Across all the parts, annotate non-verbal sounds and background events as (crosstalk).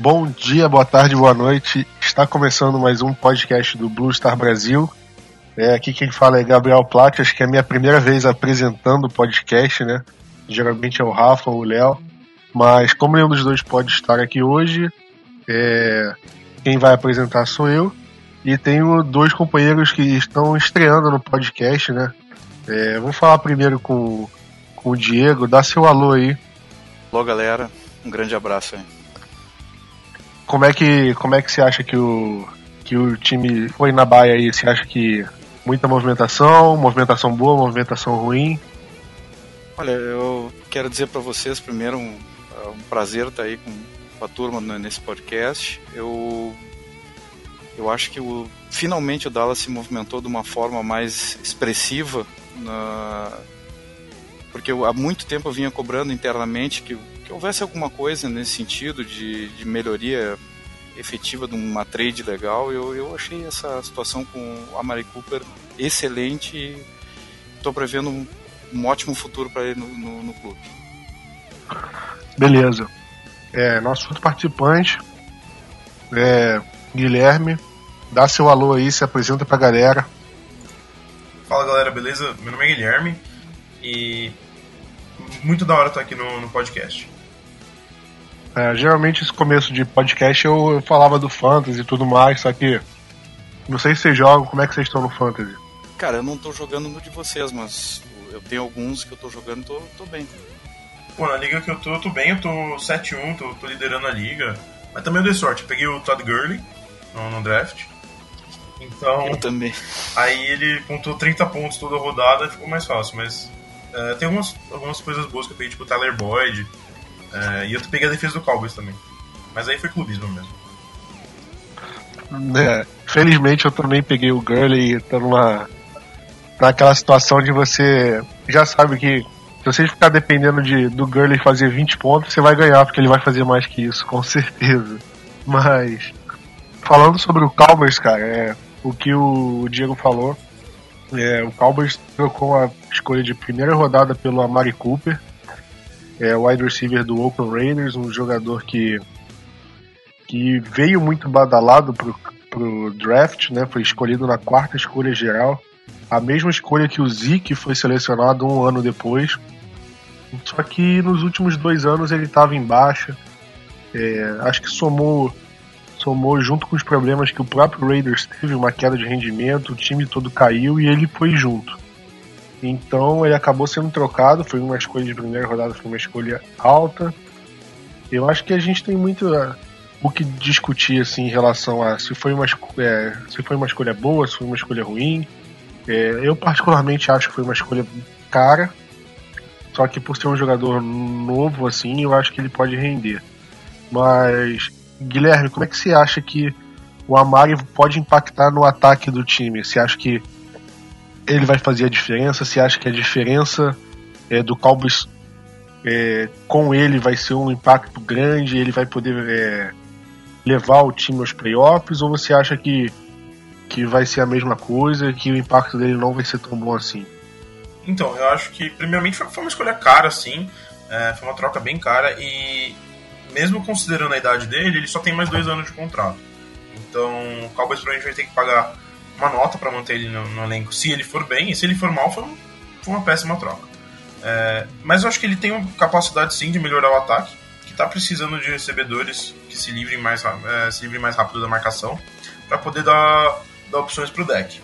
Bom dia, boa tarde, boa noite. Está começando mais um podcast do Blue Star Brasil. É, aqui quem fala é Gabriel Platt, acho que é a minha primeira vez apresentando o podcast, né? Geralmente é o Rafa ou o Léo. Mas como nenhum dos dois pode estar aqui hoje, é, quem vai apresentar sou eu. E tenho dois companheiros que estão estreando no podcast, né? É, vou falar primeiro com, com o Diego, dá seu alô aí. Alô galera, um grande abraço aí. Como é que, como é que você acha que o, que o time foi na baia aí? Você acha que muita movimentação, movimentação boa, movimentação ruim? Olha, eu quero dizer para vocês primeiro um, é um prazer estar aí com a turma nesse podcast. Eu eu acho que o, finalmente o Dallas se movimentou de uma forma mais expressiva, na, porque eu, há muito tempo eu vinha cobrando internamente que, que houvesse alguma coisa nesse sentido de, de melhoria efetiva de uma trade legal. Eu, eu achei essa situação com a Mari Cooper excelente e estou prevendo um, um, ótimo futuro para ele no, no, no, clube. Beleza. É, nosso outro participante é Guilherme. Dá seu alô aí, se apresenta pra galera. Fala galera, beleza? Meu nome é Guilherme e muito da hora estar aqui no, no podcast. É, geralmente esse começo de podcast eu, eu, falava do Fantasy e tudo mais, só que não sei se vocês jogam, como é que vocês estão no Fantasy? Cara, eu não tô jogando no de vocês, mas eu tenho alguns que eu tô jogando e tô, tô bem. Pô, na liga que eu tô, eu tô bem, eu tô 7-1, tô, tô, liderando a liga. Mas também eu dei sorte, eu peguei o Todd Gurley no, no draft. Então. Eu também. Aí ele contou 30 pontos toda a rodada e ficou mais fácil, mas. Uh, tem algumas, algumas coisas boas que eu peguei, tipo o Tyler Boyd. Uh, e eu peguei a defesa do Cowboys também. Mas aí foi clubismo mesmo. É, felizmente eu também peguei o Gurley e tô numa. naquela situação de você já sabe que se você ficar dependendo de, do Gurley fazer 20 pontos, você vai ganhar, porque ele vai fazer mais que isso, com (laughs) certeza. Mas falando sobre o Cowboys, cara, é, o que o Diego falou. É, o Cowboys trocou a escolha de primeira rodada pelo Amari Cooper, é, wide receiver do Oakland Raiders, um jogador que, que veio muito badalado pro, pro draft, né? Foi escolhido na quarta escolha geral, a mesma escolha que o Zeke foi selecionado um ano depois. Só que nos últimos dois anos ele estava em baixa. É, acho que somou somou junto com os problemas que o próprio Raiders teve, uma queda de rendimento, o time todo caiu e ele foi junto. Então ele acabou sendo trocado, foi uma escolha de primeira rodada, foi uma escolha alta. Eu acho que a gente tem muito uh, o que discutir assim em relação a se foi uma, é, se foi uma escolha boa, se foi uma escolha ruim. É, eu particularmente acho que foi uma escolha cara, só que por ser um jogador novo assim, eu acho que ele pode render. Mas Guilherme, como é que você acha que o Amari pode impactar no ataque do time? Você acha que ele vai fazer a diferença? Você acha que a diferença é, do Cowboys é, com ele vai ser um impacto grande? Ele vai poder é, levar o time aos playoffs? Ou você acha que, que vai ser a mesma coisa, que o impacto dele não vai ser tão bom assim? Então, eu acho que, primeiramente, foi uma escolha cara, sim. É, foi uma troca bem cara e mesmo considerando a idade dele, ele só tem mais dois anos de contrato. Então, o Cowboys provavelmente vai ter que pagar uma nota para manter ele no, no, elenco se ele for bem, e se ele for mal, foi, um, foi uma péssima troca. É, mas eu acho que ele tem uma capacidade sim de melhorar o ataque, que está precisando de recebedores que se livrem mais, é, se livrem mais rápido da marcação, para poder dar, dar opções para o deck.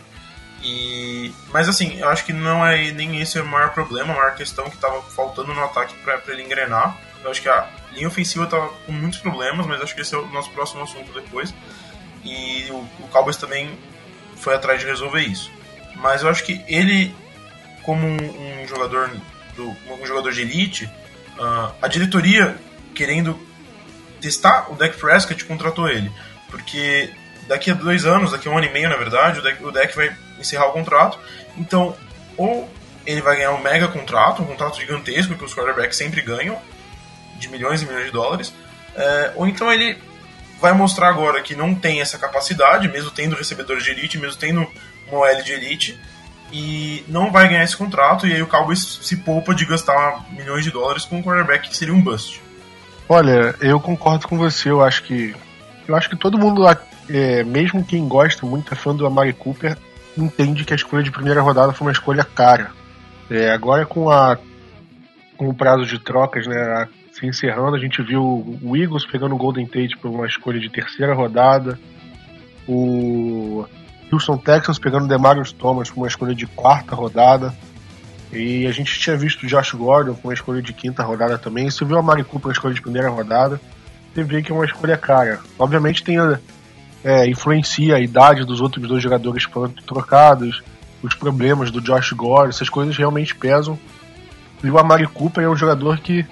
E, mas assim, eu acho que não é nem esse o maior problema, a maior questão que estava faltando no ataque para ele engrenar. Eu acho que a linha ofensiva estava com muitos problemas, mas acho que esse é o nosso próximo assunto depois. E o, o Cowboys também foi atrás de resolver isso. Mas eu acho que ele, como um, um jogador do, um jogador de elite, uh, a diretoria querendo testar o Dak Prescott contratou ele, porque daqui a dois anos, daqui a um ano e meio na verdade, o Dak, o Dak vai encerrar o contrato. Então, ou ele vai ganhar um mega contrato, um contrato gigantesco que os quarterbacks sempre ganham, de milhões e milhões de dólares, é, ou então ele vai mostrar agora que não tem essa capacidade, mesmo tendo recebedores de elite, mesmo tendo uma OL de elite, e não vai ganhar esse contrato, e aí o Cowboys se poupa de gastar milhões de dólares com um quarterback que seria um bust. Olha, eu concordo com você, eu acho que. Eu acho que todo mundo, é, mesmo quem gosta muito, é fã do Amari Cooper, entende que a escolha de primeira rodada foi uma escolha cara. É, agora com a com o prazo de trocas, né, se encerrando, a gente viu o Eagles pegando o Golden Tate por uma escolha de terceira rodada, o Houston Texans pegando o Demarius Thomas por uma escolha de quarta rodada, e a gente tinha visto o Josh Gordon com uma escolha de quinta rodada também, você viu a Mari Cooper com uma escolha de primeira rodada, você vê que é uma escolha cara. Obviamente tem é, influencia a idade dos outros dois jogadores foram trocados, os problemas do Josh Gore, essas coisas realmente pesam. E o Amari Cooper é um jogador que,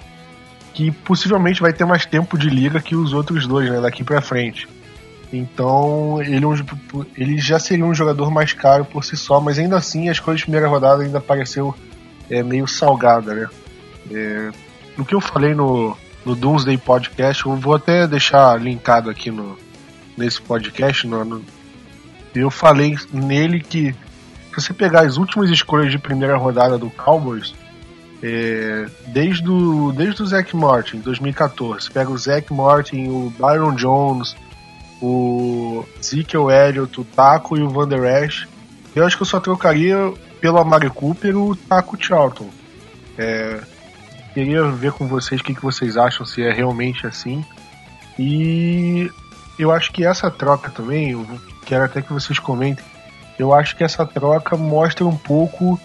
que possivelmente vai ter mais tempo de liga que os outros dois, né, daqui para frente. Então ele, é ele já seria um jogador mais caro por si só, mas ainda assim a escolha de primeira rodada ainda pareceu é, meio salgada, né? É, no que eu falei no, no Doomsday Podcast, eu vou até deixar linkado aqui no, nesse podcast, no, no, eu falei nele que se você pegar as últimas escolhas de primeira rodada do Cowboys, é, desde, o, desde o Zach Martin, 2014, pega o Zach Martin, o Byron Jones, o Ezekiel Elliott, o Taco e o Van Der Esch, eu acho que eu só trocaria pelo Amari Cooper o Taco Charlton. É, queria ver com vocês o que, que vocês acham, se é realmente assim. E eu acho que essa troca também, eu quero até que vocês comentem, eu acho que essa troca mostra um pouco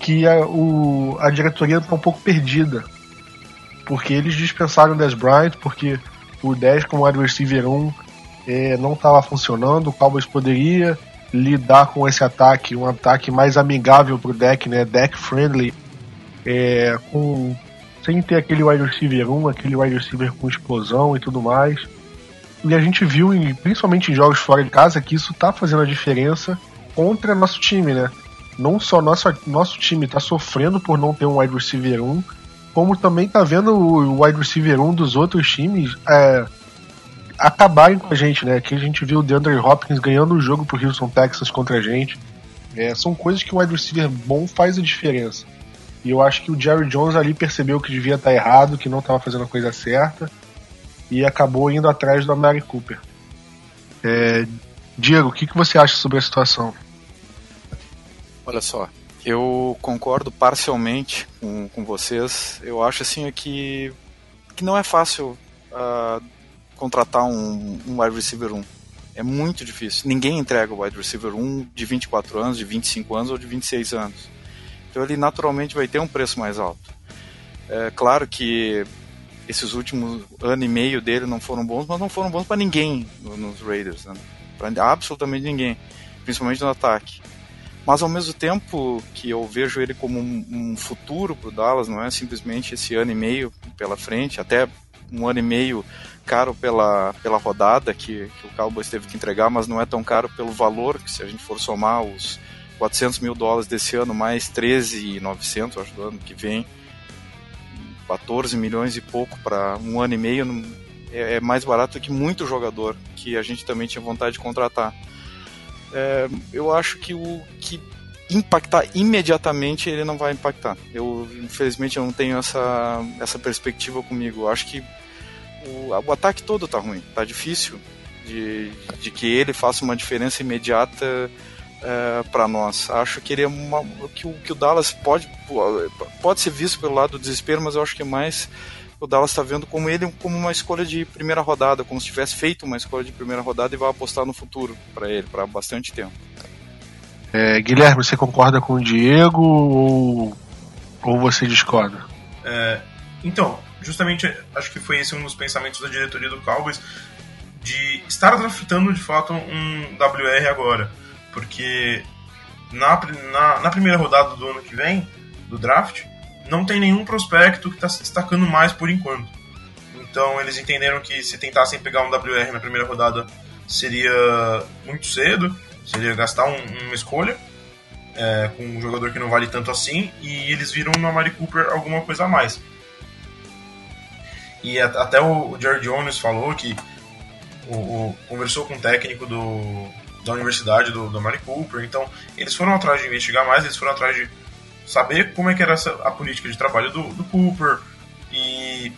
que a, o, a diretoria está um pouco perdida. Porque eles dispensaram o Des Bryant, porque o 10 como wide receiver 1 é, não estava funcionando, o Cowboys poderia lidar com esse ataque, um ataque mais amigável para o deck, né, deck friendly, é, com, sem ter aquele wide receiver 1, aquele wide receiver com explosão e tudo mais. E a gente viu, principalmente em jogos fora de casa, que isso tá fazendo a diferença contra nosso time, né? Não só nosso, nosso time tá sofrendo por não ter um wide receiver 1, como também tá vendo o wide receiver 1 dos outros times é, acabarem com a gente, né? Que a gente viu o DeAndre Hopkins ganhando o jogo pro Houston Texas contra a gente. É, são coisas que o wide receiver bom faz a diferença. E eu acho que o Jerry Jones ali percebeu que devia estar tá errado, que não estava fazendo a coisa certa e acabou indo atrás do Amari Cooper. É, Diego, o que, que você acha sobre a situação? Olha só, eu concordo parcialmente com, com vocês. Eu acho assim que, que não é fácil uh, contratar um, um wide receiver 1. É muito difícil. Ninguém entrega o wide receiver 1 de 24 anos, de 25 anos ou de 26 anos. Então ele naturalmente vai ter um preço mais alto. É claro que esses últimos ano e meio dele não foram bons, mas não foram bons para ninguém nos Raiders, né? para absolutamente ninguém, principalmente no ataque. Mas ao mesmo tempo que eu vejo ele como um, um futuro para o Dallas, não é simplesmente esse ano e meio pela frente, até um ano e meio caro pela, pela rodada que, que o Cowboys teve que entregar, mas não é tão caro pelo valor, que se a gente for somar os 400 mil dólares desse ano mais 13,900 acho do ano que vem, 14 milhões e pouco para um ano e meio é, é, mais barato que muito jogador que a gente também tinha vontade de contratar. É, eu acho que o que impactar imediatamente ele não vai impactar. Eu infelizmente eu não tenho essa essa perspectiva comigo. Eu acho que o, o ataque todo tá ruim, tá difícil de, de que ele faça uma diferença imediata é, para nós. Acho que ele é uma, que, o, que o Dallas pode, pode ser visto pelo lado do desespero, mas eu acho que mais o Dallas está vendo como ele como uma escolha de primeira rodada, como se tivesse feito uma escolha de primeira rodada e vai apostar no futuro para ele, para bastante tempo. É, Guilherme, você concorda com o Diego ou, ou você discorda? É, então, justamente acho que foi esse um dos pensamentos da diretoria do Cowboys de estar draftando de fato um WR agora porque na, na, na, primeira rodada do ano que vem, do draft, não tem nenhum prospecto que está se destacando mais por enquanto. Então eles entenderam que se tentassem pegar um WR na primeira rodada seria muito cedo, seria gastar um, uma escolha é, com um jogador que não vale tanto assim, e eles viram no Amari Cooper alguma coisa a mais. E até o Jerry Jones falou que o, o, conversou com o técnico do, da universidade do, do Mari Cooper. Então, eles foram atrás de investigar mais, eles foram atrás de saber como é que era essa, a política de trabalho do, do Cooper. E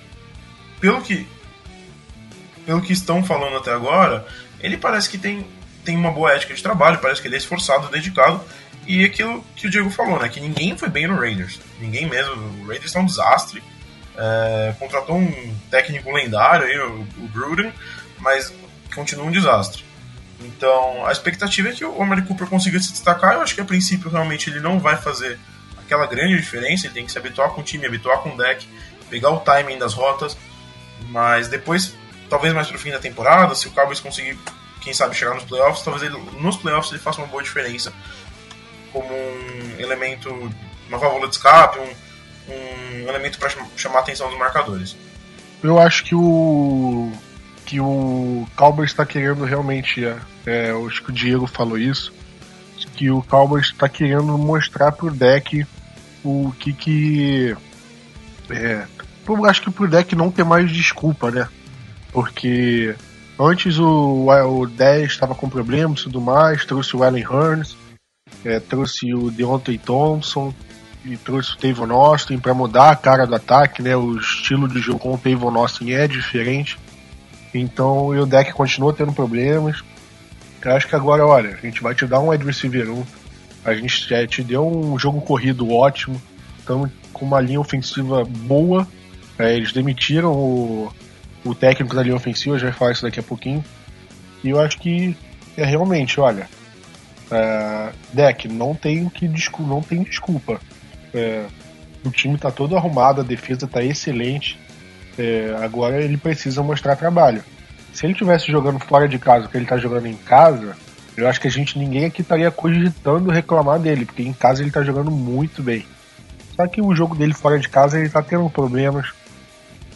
pelo que pelo que estão falando até agora, ele parece que tem, tem uma boa ética de trabalho, parece que ele é esforçado, dedicado. E aquilo que o Diego falou, né? Que ninguém foi bem no Raiders. Ninguém mesmo. O Raiders está um desastre. É, contratou um técnico lendário aí, o, o Gruden, mas continua um desastre. Então, a expectativa é que o Amari Cooper consiga se destacar. Eu acho que a princípio realmente ele não vai fazer aquela grande diferença. Ele tem que se habituar com o time, habituar com o deck, pegar o timing das rotas. Mas depois, talvez mais pro fim da temporada, se o Cowboys conseguir, quem sabe, chegar nos playoffs, talvez ele, nos playoffs ele faça uma boa diferença como um elemento, uma válvula de escape, um, um elemento para chamar a atenção dos marcadores. Eu acho que o que o Cowboys está querendo realmente, é, é, acho que o Diego falou isso, que o Cowboys está querendo mostrar pro deck o que que é, eu acho que pro deck não ter mais desculpa, né? Porque antes o, o 10 estava com problemas e tudo mais, trouxe o Allen Hearns, é, trouxe o Deontay Thompson e trouxe o Tavon Austin para mudar a cara do ataque, né? O estilo de jogo com o Tavon Austin é diferente. Então o deck continua tendo problemas. Eu acho que agora, olha, a gente vai te dar um wide receiver 1. A gente já te deu um jogo corrido ótimo. Estamos com uma linha ofensiva boa. É, eles demitiram o, o técnico da linha ofensiva, já vai falar isso daqui a pouquinho. E eu acho que é realmente, olha, é, deck, não tem que não tem desculpa. É, o time está todo arrumado, a defesa está excelente. É, agora ele precisa mostrar trabalho. Se ele tivesse jogando fora de casa, que ele está jogando em casa, eu acho que a gente ninguém aqui estaria cogitando reclamar dele, porque em casa ele está jogando muito bem. Só que o jogo dele fora de casa ele está tendo problemas.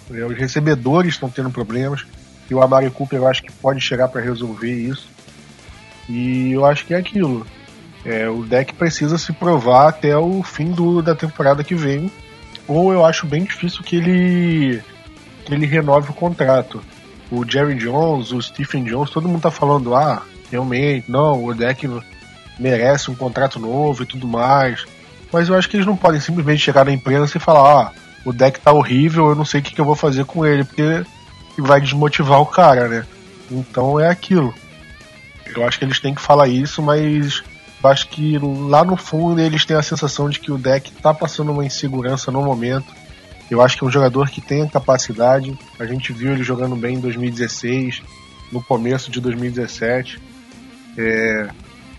Os recebedores estão tendo problemas. E o Amari Cooper eu acho que pode chegar para resolver isso. E eu acho que é aquilo. É, o deck precisa se provar até o fim do, da temporada que vem. Ou eu acho bem difícil que ele que ele renove o contrato. O Jerry Jones, o Stephen Jones, todo mundo tá falando, ah, realmente, não, o deck merece um contrato novo e tudo mais. Mas eu acho que eles não podem simplesmente chegar na imprensa e falar, ah, o deck tá horrível, eu não sei o que, que eu vou fazer com ele, porque vai desmotivar o cara, né? Então é aquilo. Eu acho que eles têm que falar isso, mas acho que lá no fundo eles têm a sensação de que o deck tá passando uma insegurança no momento eu acho que é um jogador que tem a capacidade. A gente viu ele jogando bem em 2016, no começo de 2017. É,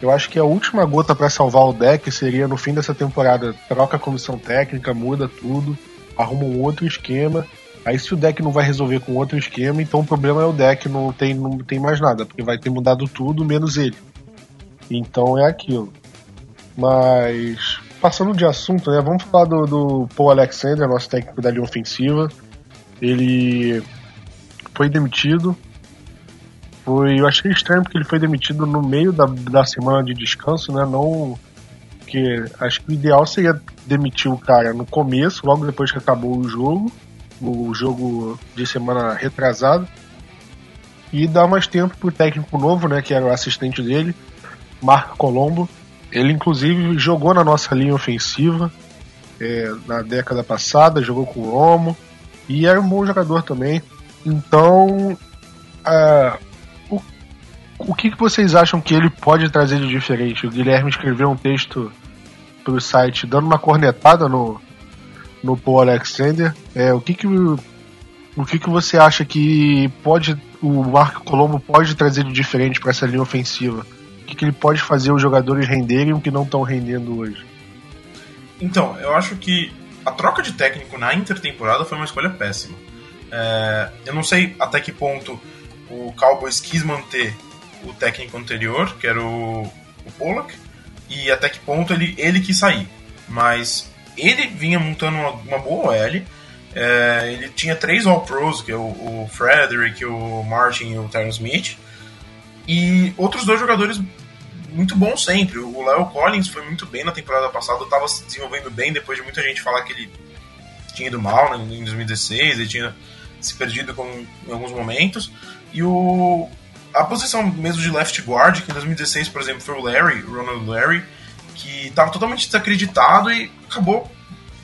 eu acho que a última gota para salvar o deck seria no fim dessa temporada. Troca a comissão técnica, muda tudo, arruma um outro esquema. Aí se o deck não vai resolver com outro esquema, então o problema é o deck, não tem, não tem mais nada, porque vai ter mudado tudo menos ele. Então é aquilo. Mas passando de assunto, né? Vamos falar do, do Paul Alexander, nosso técnico da linha ofensiva. Ele foi demitido. Foi, eu achei estranho porque ele foi demitido no meio da, da semana de descanso, né? Não porque acho que o ideal seria demitir o cara no começo, logo depois que acabou o jogo, o jogo de semana retrasado, e dar mais tempo pro técnico novo, né, que era o assistente dele, Marco Colombo, ele, inclusive, jogou na nossa linha ofensiva é, na década passada, jogou com o Romo e era um bom jogador também. Então, o, o que, que vocês acham que ele pode trazer de diferente? O Guilherme escreveu um texto pro site dando uma cornetada no, no Paul Alexander. É, o que que, o que que você acha que pode o Marco Colombo pode trazer de diferente para essa linha ofensiva? Que, que ele pode fazer os jogadores renderem o que não estão rendendo hoje? Então, eu acho que a troca de técnico na intertemporada foi uma escolha péssima. É, eu não sei até que ponto o Cowboys quis manter o técnico anterior, que era o, o Pollock, e até que ponto ele, ele quis sair. Mas ele vinha montando uma, uma boa OL. É, ele tinha três All-Pros, que é o, o Frederick, o Martin e o Tyron Smith. E outros dois jogadores muito bons sempre. O Leo Collins foi muito bem na temporada passada, estava se desenvolvendo bem depois de muita gente falar que ele tinha ido mal né, em 2016, ele tinha se perdido com, em alguns momentos. E o, a posição mesmo de left guard, que em 2016, por exemplo, foi o Larry, Ronald Larry, que estava totalmente desacreditado e acabou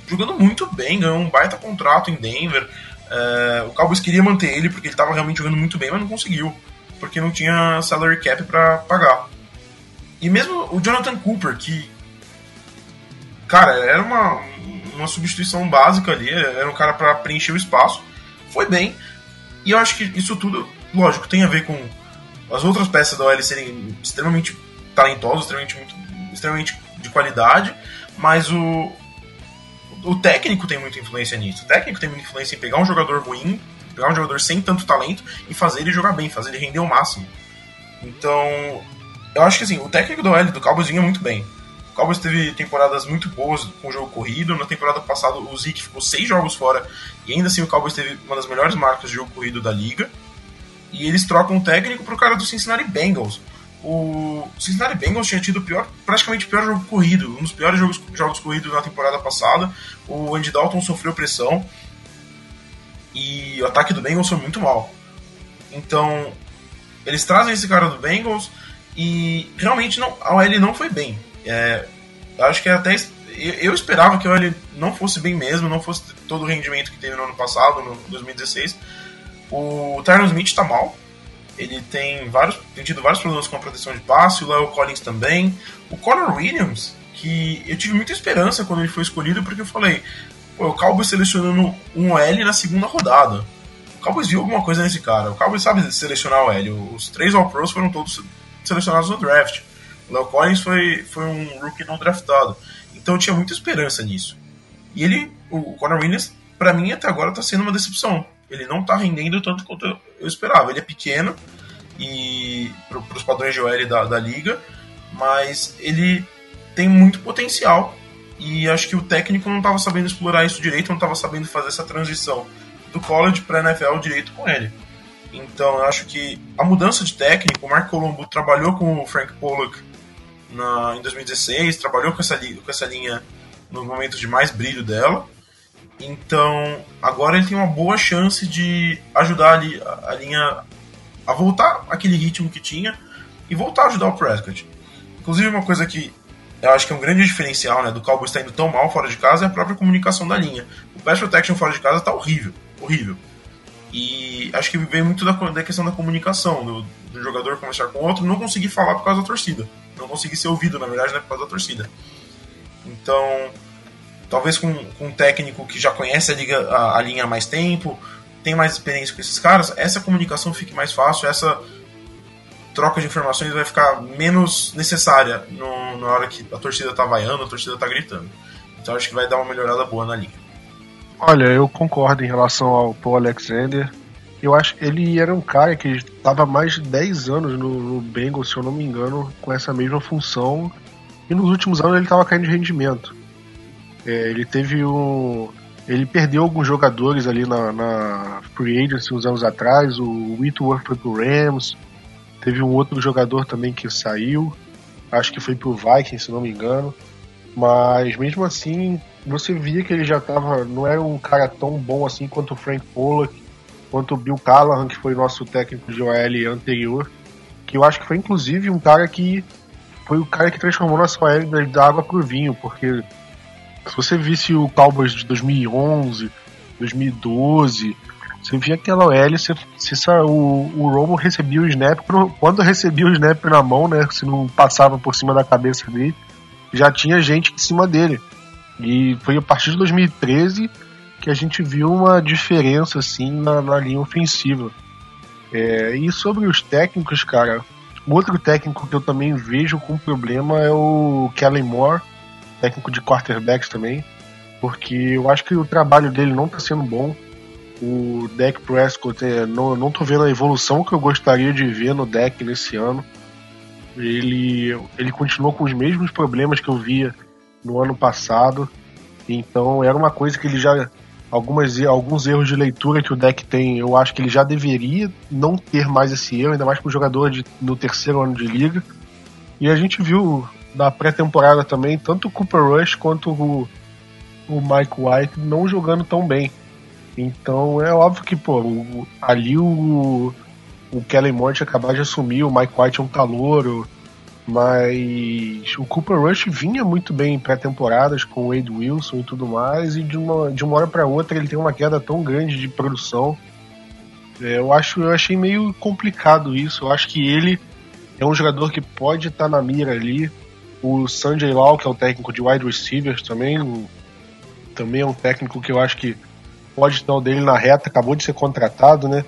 jogando muito bem, ganhou um baita contrato em Denver. É, o Cowboys queria manter ele porque ele estava realmente jogando muito bem, mas não conseguiu, porque não tinha salary cap para pagar. E mesmo o Jonathan Cooper, que, cara, era uma, uma substituição básica ali, era um cara para preencher o espaço, foi bem. E eu acho que isso tudo, lógico, tem a ver com as outras peças da OL serem extremamente talentosas, extremamente, muito, extremamente de qualidade, mas o, o técnico tem muita influência nisso. O técnico tem muita influência em pegar um jogador ruim, pegar um jogador sem tanto talento e fazer ele jogar bem, fazer ele render o máximo. Então, eu acho que assim, o técnico do OL do Cowboys vinha muito bem. O Cowboys teve temporadas muito boas com o jogo corrido. Na temporada passada, o Zeke ficou seis jogos fora e ainda assim o Cowboys teve uma das melhores marcas de jogo corrido da liga. E eles trocam o técnico pro cara do Cincinnati Bengals. O Cincinnati Bengals tinha tido pior, praticamente o pior jogo corrido, um dos piores jogos, jogos corridos na temporada passada. O Andy Dalton sofreu pressão e o ataque do Bengals foi muito mal. Então, eles trazem esse cara do Bengals e realmente não, a OL não foi bem. É, acho que até eu esperava que a OL não fosse bem mesmo, não fosse todo o rendimento que teve no ano passado, no 2016 o Tyron Smith está mal. Ele tem, vários, tem tido vários problemas com a proteção de passe, o Leo Collins também. O Conor Williams, que eu tive muita esperança quando ele foi escolhido, porque eu falei, o Cowboys selecionando um OL na segunda rodada. O Cowboys viu alguma coisa nesse cara. O Cowboys sabe selecionar o OL. Os três All-Pros foram todos selecionados no draft. O Leo Collins foi, foi um rookie não draftado. Então eu tinha muita esperança nisso. E ele, o Conor Williams, para mim até agora está sendo uma decepção ele não está rendendo tanto quanto eu esperava. Ele é pequeno e para os padrões de OL da, da liga, mas ele tem muito potencial e acho que o técnico não estava sabendo explorar isso direito, não estava sabendo fazer essa transição do college para NFL direito com ele. Então eu acho que a mudança de técnico, o Mark Colombo trabalhou com o Frank Pollock na, em 2016, trabalhou com essa, com essa linha nos momentos de mais brilho dela, então, agora ele tem uma boa chance de ajudar a, a linha a voltar aquele ritmo que tinha e voltar a ajudar o Prescott. Inclusive, uma coisa que eu acho que é um grande diferencial né, do Cowboys estar indo tão mal fora de casa é a própria comunicação da linha. O pass protection fora de casa está horrível, horrível. E acho que vem muito da, da questão da comunicação, do, do, jogador conversar com o outro, não conseguir falar por causa da torcida. Não conseguir ser ouvido, na verdade, né, por causa da torcida. Então, talvez com, com um técnico que já conhece a, liga, a, a, linha há mais tempo, tem mais experiência com esses caras, essa comunicação fique mais fácil, essa troca de informações vai ficar menos necessária no, na hora que a torcida tá vaiando, a torcida tá gritando. Então acho que vai dar uma melhorada boa na linha. Olha, eu concordo em relação ao Paul Alexander. Eu acho que ele era um cara que estava mais de 10 anos no, no Bengals, se eu não me engano, com essa mesma função. E nos últimos anos ele estava caindo de rendimento. É, ele teve um. Ele perdeu alguns jogadores ali na, na Free Agency uns anos atrás. O Whitworth foi pro Rams. Teve um outro jogador também que saiu. Acho que foi pro Vikings, se não me engano. Mas mesmo assim, você via que ele já tava. Não era um cara tão bom assim quanto o Frank Pollock, quanto o Bill Callahan, que foi nosso técnico de OL anterior. Que eu acho que foi inclusive um cara que. Foi o cara que transformou nossa OL da água pro vinho, porque se você visse o Cowboys de 2011, 2012, Você via aquela OL, se, se o, o Romo recebia o snap, quando recebia o snap na mão, né? Se não passava por cima da cabeça dele, já tinha gente em cima dele. E foi a partir de 2013 que a gente viu uma diferença assim na, na linha ofensiva. É, e sobre os técnicos, cara, outro técnico que eu também vejo com problema é o Kellen Moore, técnico de quarterbacks também, porque eu acho que o trabalho dele não está sendo bom. O Dak Prescott, é, não, não tô vendo a evolução que eu gostaria de ver no Dak nesse ano. Ele, ele continuou com os mesmos problemas que eu via no ano passado. Então era uma coisa que ele já. Algumas, alguns erros de leitura que o deck tem, eu acho que ele já deveria não ter mais esse erro, ainda mais para o jogador de, no terceiro ano de liga. E a gente viu na pré-temporada também, tanto o Cooper Rush quanto o, o Mike White não jogando tão bem. Então é óbvio que, pô, o, ali o, o Kellen Moore acabar de assumir, o Mike White é um calouro, mas o Cooper Rush vinha muito bem em pré-temporadas com o Wade Wilson e tudo mais, e de uma, de uma hora para outra ele tem uma queda tão grande de produção. É, eu acho eu achei meio complicado isso. Eu acho que ele é um jogador que pode estar tá na mira ali. O Sanjay Lau, que é o técnico de wide receivers também, também é um técnico que eu acho que pode estar o dele na reta, acabou de ser contratado, né?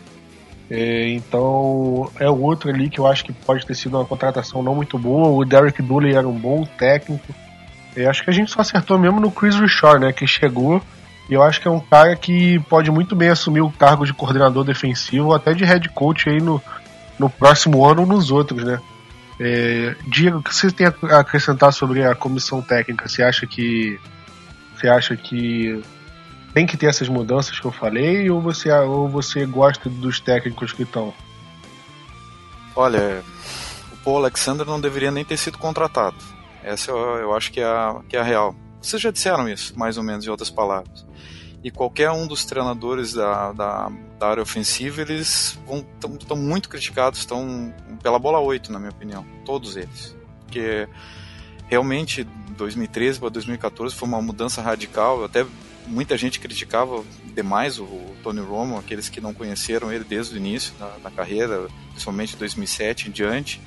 É, então é outro ali que eu acho que pode ter sido uma contratação não muito boa. O Derek Dooley era um bom técnico. É, acho que a gente só acertou mesmo no Chris Richard, né? Que chegou e eu acho que é um cara que pode muito bem assumir o cargo de coordenador defensivo, até de head coach aí no, no próximo ano ou nos outros, né? É, Diego, o que você tem a acrescentar sobre a comissão técnica? Você acha que você acha que tem que ter essas mudanças que eu falei ou você, ou você gosta dos técnicos que estão? Olha, o Paul Alexander não deveria nem ter sido contratado. Essa eu, eu acho que é, a, que é a real. Vocês já disseram isso, mais ou menos, em outras palavras. E qualquer um dos treinadores da, da, da área ofensiva, eles estão muito criticados, estão pela bola 8, na minha opinião. Todos eles. Porque realmente 2013 para 2014 foi uma mudança radical. Até muita gente criticava demais o Tony Romo, aqueles que não conheceram ele desde o início da, carreira, principalmente 2007 em diante.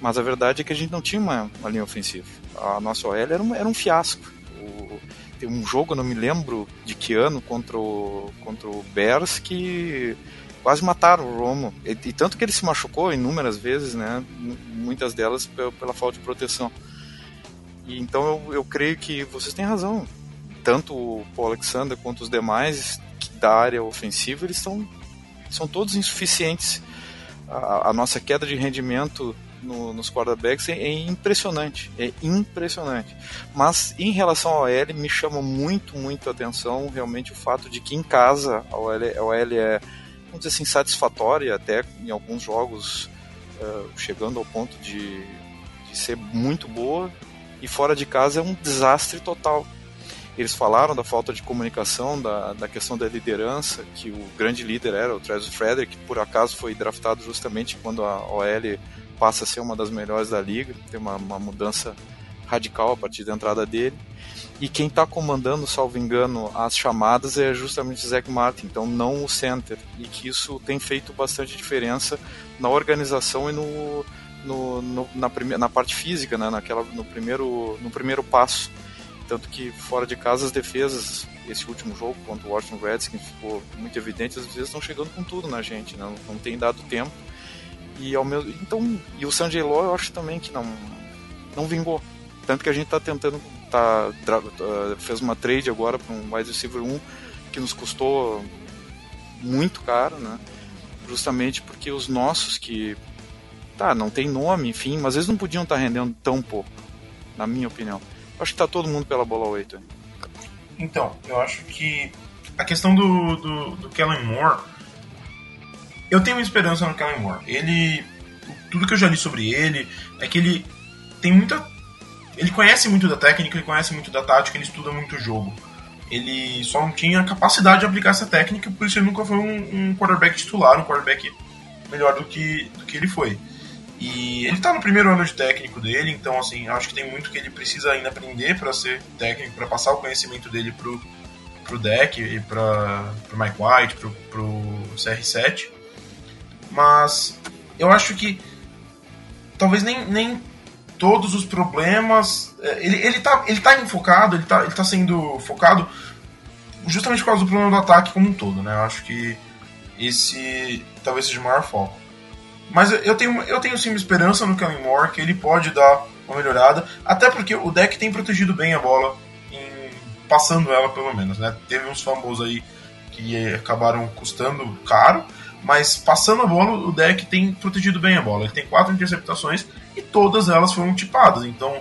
Mas a verdade é que a gente não tinha uma, uma linha ofensiva. A nossa OL era um, era um fiasco. O, tem um jogo, não me lembro de que ano, contra o, contra o Bears, que quase mataram o Romo. E, e tanto que ele se machucou inúmeras vezes, né? muitas delas pela, pela falta de proteção. E, então eu, eu creio que vocês têm razão tanto o Paul Alexander quanto os demais da área ofensiva, eles são, são todos insuficientes. A, a nossa queda de rendimento no, nos quarterbacks é, é, impressionante, é impressionante. Mas em relação ao OL, me chama muito, muito a atenção realmente o fato de que em casa a OL é, vamos dizer assim, satisfatória, até em alguns jogos uh, chegando ao ponto de, de ser muito boa, e fora de casa é um desastre total. Eles falaram da falta de comunicação, da, da questão da liderança, que o grande líder era o Travis Frederick, que por acaso foi draftado justamente quando a OL passa a ser uma das melhores da liga, tem uma, uma mudança radical a partir da entrada dele. E quem está comandando, salvo engano, as chamadas é justamente o Zach Martin, então não o center. E que isso tem feito bastante diferença na organização e no, no, no na, prime, na parte física, né, naquela, no, primeiro, no primeiro passo. Tanto que fora de casa as defesas, esse último jogo contra o Washington Redskins ficou muito evidente, as vezes estão chegando com tudo na gente, né? não, não tem dado tempo. E ao meu, então, e o Sanjay Law eu acho também que não não vingou. Tanto que a gente está tentando tá, fez uma trade agora para um wide receiver 1 que nos custou muito caro, né? Justamente porque os nossos que tá, não tem nome, enfim, mas eles não podiam estar tá rendendo tão pouco, na minha opinião. Acho que tá todo mundo pela bola 8. Então, eu acho que a questão do, do, do Kellen Moore. Eu tenho esperança no Kellen Moore. Ele. Tudo que eu já li sobre ele é que ele tem muita. Ele conhece muito da técnica, ele conhece muito da tática, ele estuda muito o jogo. Ele só não tinha capacidade de aplicar essa técnica, por isso ele nunca foi um, um quarterback titular, um quarterback melhor do que, do que ele foi. E ele tá no primeiro ano de técnico dele, então assim, acho que tem muito que ele precisa ainda aprender para ser técnico, para passar o conhecimento dele pro, pro deck e para pro Mike White, pro, pro CR7. Mas eu acho que talvez nem, nem todos os problemas. É, ele, ele, tá, ele tá enfocado, ele tá, ele tá sendo focado justamente por causa do problema do ataque como um todo, né? Eu acho que esse talvez seja o maior foco. Mas eu tenho, eu tenho sim esperança no Kellen Moore, que ele pode dar uma melhorada, até porque o deck tem protegido bem a bola, em, passando ela pelo menos, né? Teve uns fumbles aí que acabaram custando caro, mas passando a bola, o deck tem protegido bem a bola. Ele tem quatro interceptações e todas elas foram tipadas, então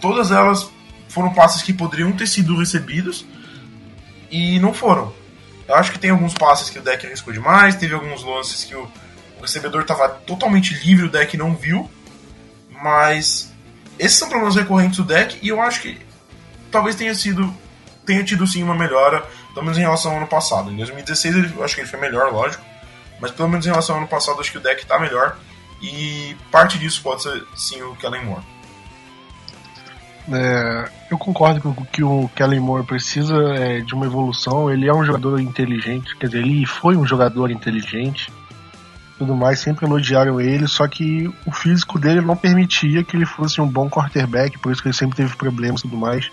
todas elas foram passes que poderiam ter sido recebidos e não foram. Eu acho que tem alguns passes que o deck arriscou demais, teve alguns lances que o, o recebedor estava totalmente livre, o deck não viu. Mas esses são problemas recorrentes do deck e eu acho que talvez tenha sido tenha tido sim uma melhora, pelo menos em relação ao ano passado. Em 2016 ele, eu acho que ele foi melhor, lógico, mas pelo menos em relação ao ano passado acho que o deck está melhor e parte disso pode ser sim o Kellen Moore. É, eu concordo com que o Kellen Moore precisa é, de uma evolução. Ele é um jogador inteligente, quer dizer, ele foi um jogador inteligente. Tudo mais, sempre elogiaram ele, só que o físico dele não permitia que ele fosse um bom quarterback, por isso que ele sempre teve problemas e tudo mais.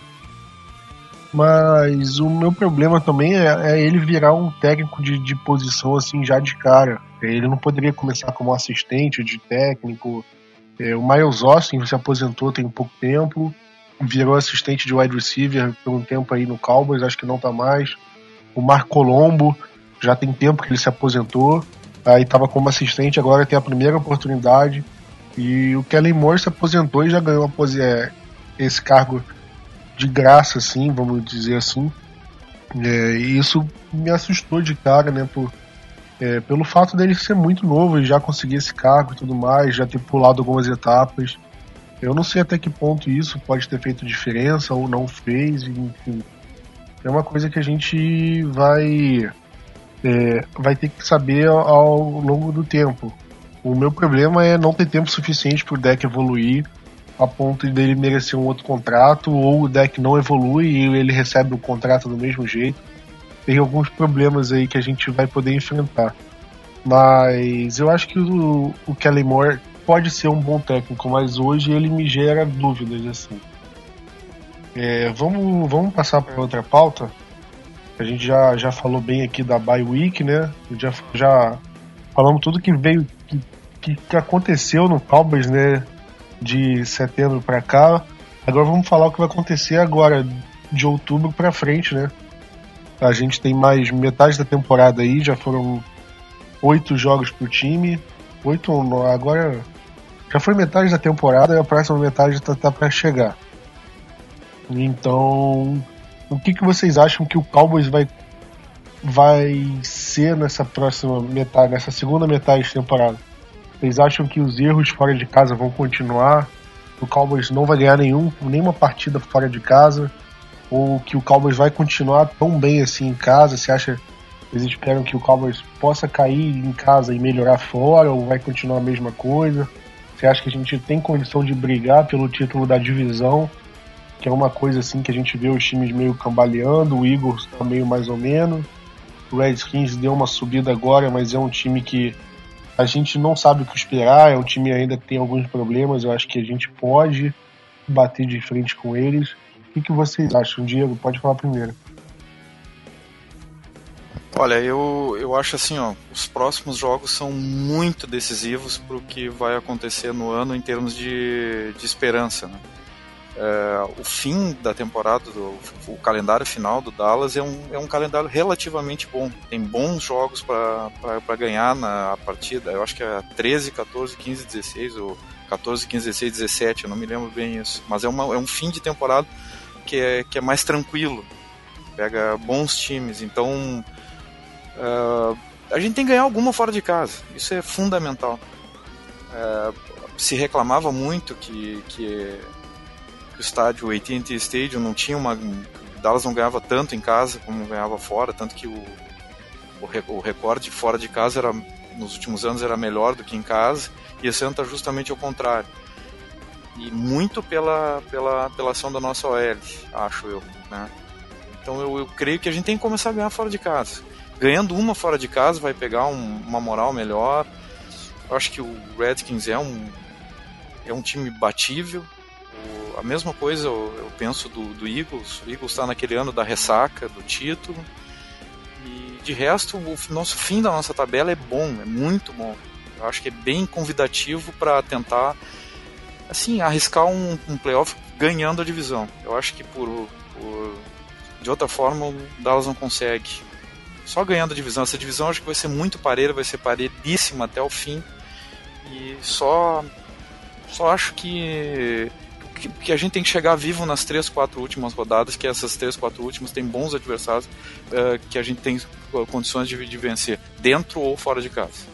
Mas o meu problema também é, é ele virar um técnico de, de, posição assim já de cara. Ele não poderia começar como assistente de técnico. É, o Miles Austin se aposentou tem pouco tempo virou assistente de wide receiver por um tempo aí no Cowboys, acho que não tá mais. O Marco Colombo, já tem tempo que ele se aposentou, aí tava como assistente, agora tem a primeira oportunidade. E o Kellen Moore se aposentou e já ganhou é, esse cargo de graça, assim, vamos dizer assim. É, e isso me assustou de cara, né, por, é, pelo fato dele ser muito novo e já conseguir esse cargo e tudo mais, já ter pulado algumas etapas. Eu não sei até que ponto isso pode ter feito diferença ou não fez, enfim. É uma coisa que a gente vai é, vai ter que saber ao, ao longo do tempo. O meu problema é não ter tempo suficiente para o deck evoluir a ponto dele merecer um outro contrato, ou o deck não evolui e ele recebe o contrato do mesmo jeito. Tem alguns problemas aí que a gente vai poder enfrentar. Mas eu acho que o, o Kelly Moore pode ser um bom técnico, mas hoje ele me gera dúvidas assim. É, vamos, vamos passar para outra pauta. A gente já, já falou bem aqui da bye week, né? Já, já falamos tudo que veio, que, que, aconteceu no Cowboys, né? De setembro para cá. Agora vamos falar o que vai acontecer agora, de outubro para frente, né? A gente tem mais metade da temporada aí, já foram oito jogos pro time. Oito, agora já foi metade da temporada e a próxima metade tá, tá para chegar. Então, o que, que vocês acham que o Cowboys vai vai ser nessa próxima metade, nessa segunda metade de temporada? Vocês acham que os erros fora de casa vão continuar? O Cowboys não vai ganhar nenhum, nenhuma partida fora de casa? Ou que o Cowboys vai continuar tão bem assim em casa? Você acha eles esperam que o Cowboys possa cair em casa e melhorar fora? Ou vai continuar a mesma coisa? Você acha que a gente tem condição de brigar pelo título da divisão? Que é uma coisa assim que a gente vê os times meio cambaleando, o Eagles tá meio mais ou menos. O Redskins deu uma subida agora, mas é um time que a gente não sabe o que esperar, é um time ainda que tem alguns problemas, eu acho que a gente pode bater de frente com eles. O que, que vocês acham, Diego? Pode falar primeiro. Olha, eu, eu acho assim, ó, os próximos jogos são muito decisivos para o que vai acontecer no ano em termos de, de esperança. Né? É, o fim da temporada, do, o calendário final do Dallas é um, é um calendário relativamente bom. Tem bons jogos para ganhar na partida. Eu acho que é 13, 14, 15, 16, ou 14, 15, 16, 17, eu não me lembro bem isso. Mas é, uma, é um fim de temporada que é, que é mais tranquilo. Pega bons times, então Uh, a gente tem que ganhar alguma fora de casa, isso é fundamental. Uh, se reclamava muito que, que, estádio AT&T Stadium não tinha uma Dallas não ganhava tanto em casa como ganhava fora, tanto que o, o, o recorde fora de casa era nos últimos anos era melhor do que em casa, e esse ano está justamente ao contrário. E muito pela, pela, pela ação da nossa OL, acho eu. Né? Então eu, eu, creio que a gente tem que começar a ganhar fora de casa. Ganhando uma fora de casa vai pegar um, uma moral melhor. Eu acho que o Redskins é um, é um time batível. A mesma coisa eu, eu penso do, do, Eagles. O Eagles está naquele ano da ressaca do título. E de resto, o nosso fim da nossa tabela é bom, é muito bom. Eu acho que é bem convidativo para tentar assim arriscar um, um playoff ganhando a divisão. Eu acho que por, por de outra forma o Dallas não consegue. Só ganhando a divisão. Essa divisão acho que vai ser muito pareira, vai ser pareidíssima até o fim. E só só acho que, que, que a gente tem que chegar vivo nas três, quatro últimas rodadas, que essas três, quatro últimas tem bons adversários uh, que a gente tem condições de, de vencer, dentro ou fora de casa.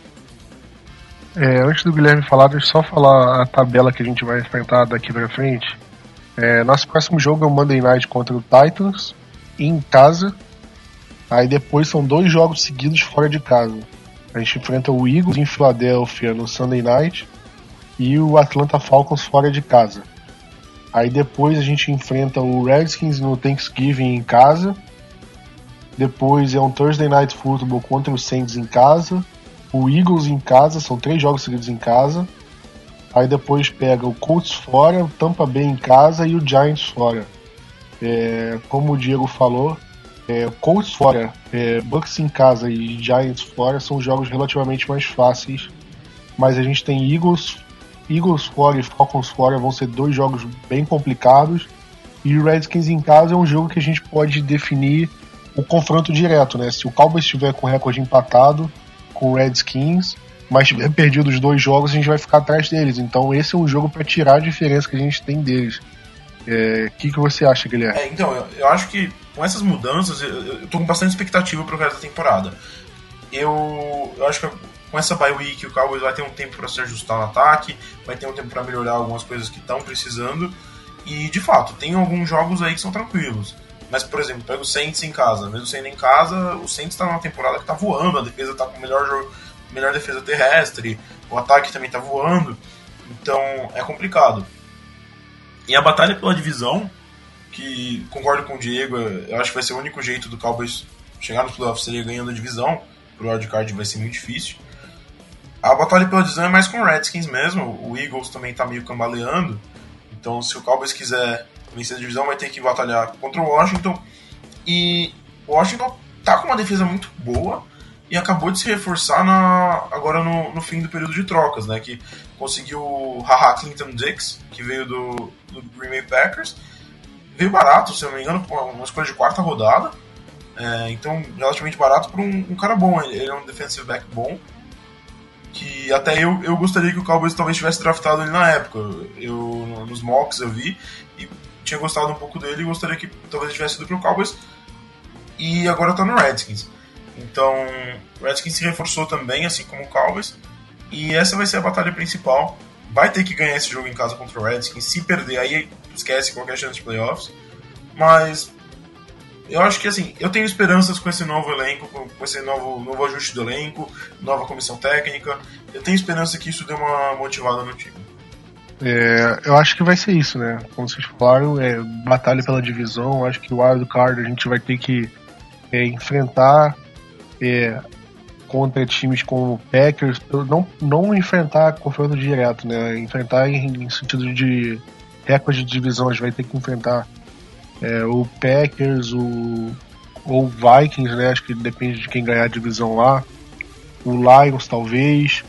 É, antes do Guilherme falar, deixa eu só falar a tabela que a gente vai enfrentar daqui pra frente. É, nosso próximo jogo é o Monday Night contra o Titans, em casa. Aí depois são dois jogos seguidos fora de casa. A gente enfrenta o Eagles em Filadélfia no Sunday Night e o Atlanta Falcons fora de casa. Aí depois a gente enfrenta o Redskins no Thanksgiving em casa. Depois é um Thursday Night Football contra o Saints em casa o Eagles em casa, são três jogos seguidos em casa. Aí depois pega o Colts fora, o Tampa Bay em casa e o Giants fora. É, como o Diego falou, é, Colts fora, é, Bucks em casa e Giants fora são jogos relativamente mais fáceis. Mas a gente tem Eagles, Eagles fora e Falcons fora vão ser dois jogos bem complicados. E o Redskins em casa é um jogo que a gente pode definir o confronto direto, né? Se o Cowboys estiver com recorde empatado, com o Redskins, mas tiver perdido os dois jogos, a gente vai ficar atrás deles. Então esse é um jogo para tirar a diferença que a gente tem deles. O é, que, que você acha, Guilherme? É, então, eu, eu, acho que com essas mudanças, eu, eu tô com bastante expectativa pro resto da temporada. Eu, eu acho que com essa bye week o Cowboys vai ter um tempo para se ajustar no ataque, vai ter um tempo para melhorar algumas coisas que estão precisando. E de fato, tem alguns jogos aí que são tranquilos. Mas, por exemplo, pega o Saints em casa. Mesmo sendo em casa, o Saints está numa temporada que está voando, a defesa está com o melhor, jogo, melhor defesa terrestre, o ataque também está voando. Então é complicado. E a batalha pela divisão, que concordo com o Diego, eu acho que vai ser o único jeito do Cowboys chegar nos playoffs seria ganhando a divisão. Pro wildcard vai ser muito difícil. A batalha pela divisão é mais com o Redskins mesmo. O Eagles também está meio cambaleando. Então, se o Cowboys quiser vencer a divisão vai ter que batalhar contra o Washington. E o Washington tá com uma defesa muito boa e acabou de se reforçar na, agora no, no fim do período de trocas, né? Que conseguiu o Haha Clinton Dix, que veio do, do Green Bay Packers. Veio barato, se eu não me engano, uma escolha de quarta rodada. É, então, relativamente barato para um, um, cara bom. Ele, ele é um defensive back bom que até eu, eu gostaria que o Cowboys talvez tivesse draftado ele na época. Eu nos mocks eu vi e tinha gostado um pouco dele e gostaria que talvez tivesse ido pro Cowboys. E agora tá no Redskins. Então, o Redskins se reforçou também, assim como o Cowboys. E essa vai ser a batalha principal. Vai ter que ganhar esse jogo em casa contra o Redskins. Se perder, aí esquece qualquer chance de playoffs. Mas eu acho que assim, eu tenho esperanças com esse novo elenco, com esse novo, novo ajuste do elenco, nova comissão técnica. Eu tenho esperança que isso dê uma motivada no time. É, eu acho que vai ser isso, né? Como vocês falaram, é batalha pela divisão. Acho que o Wild Card a gente vai ter que é, enfrentar é, contra times como Packers, não, não enfrentar confronto direto, né? Enfrentar em, em sentido de recorde de divisão, a gente vai ter que enfrentar é, o Packers, o ou Vikings, né? Acho que depende de quem ganhar a divisão lá. O Lions talvez,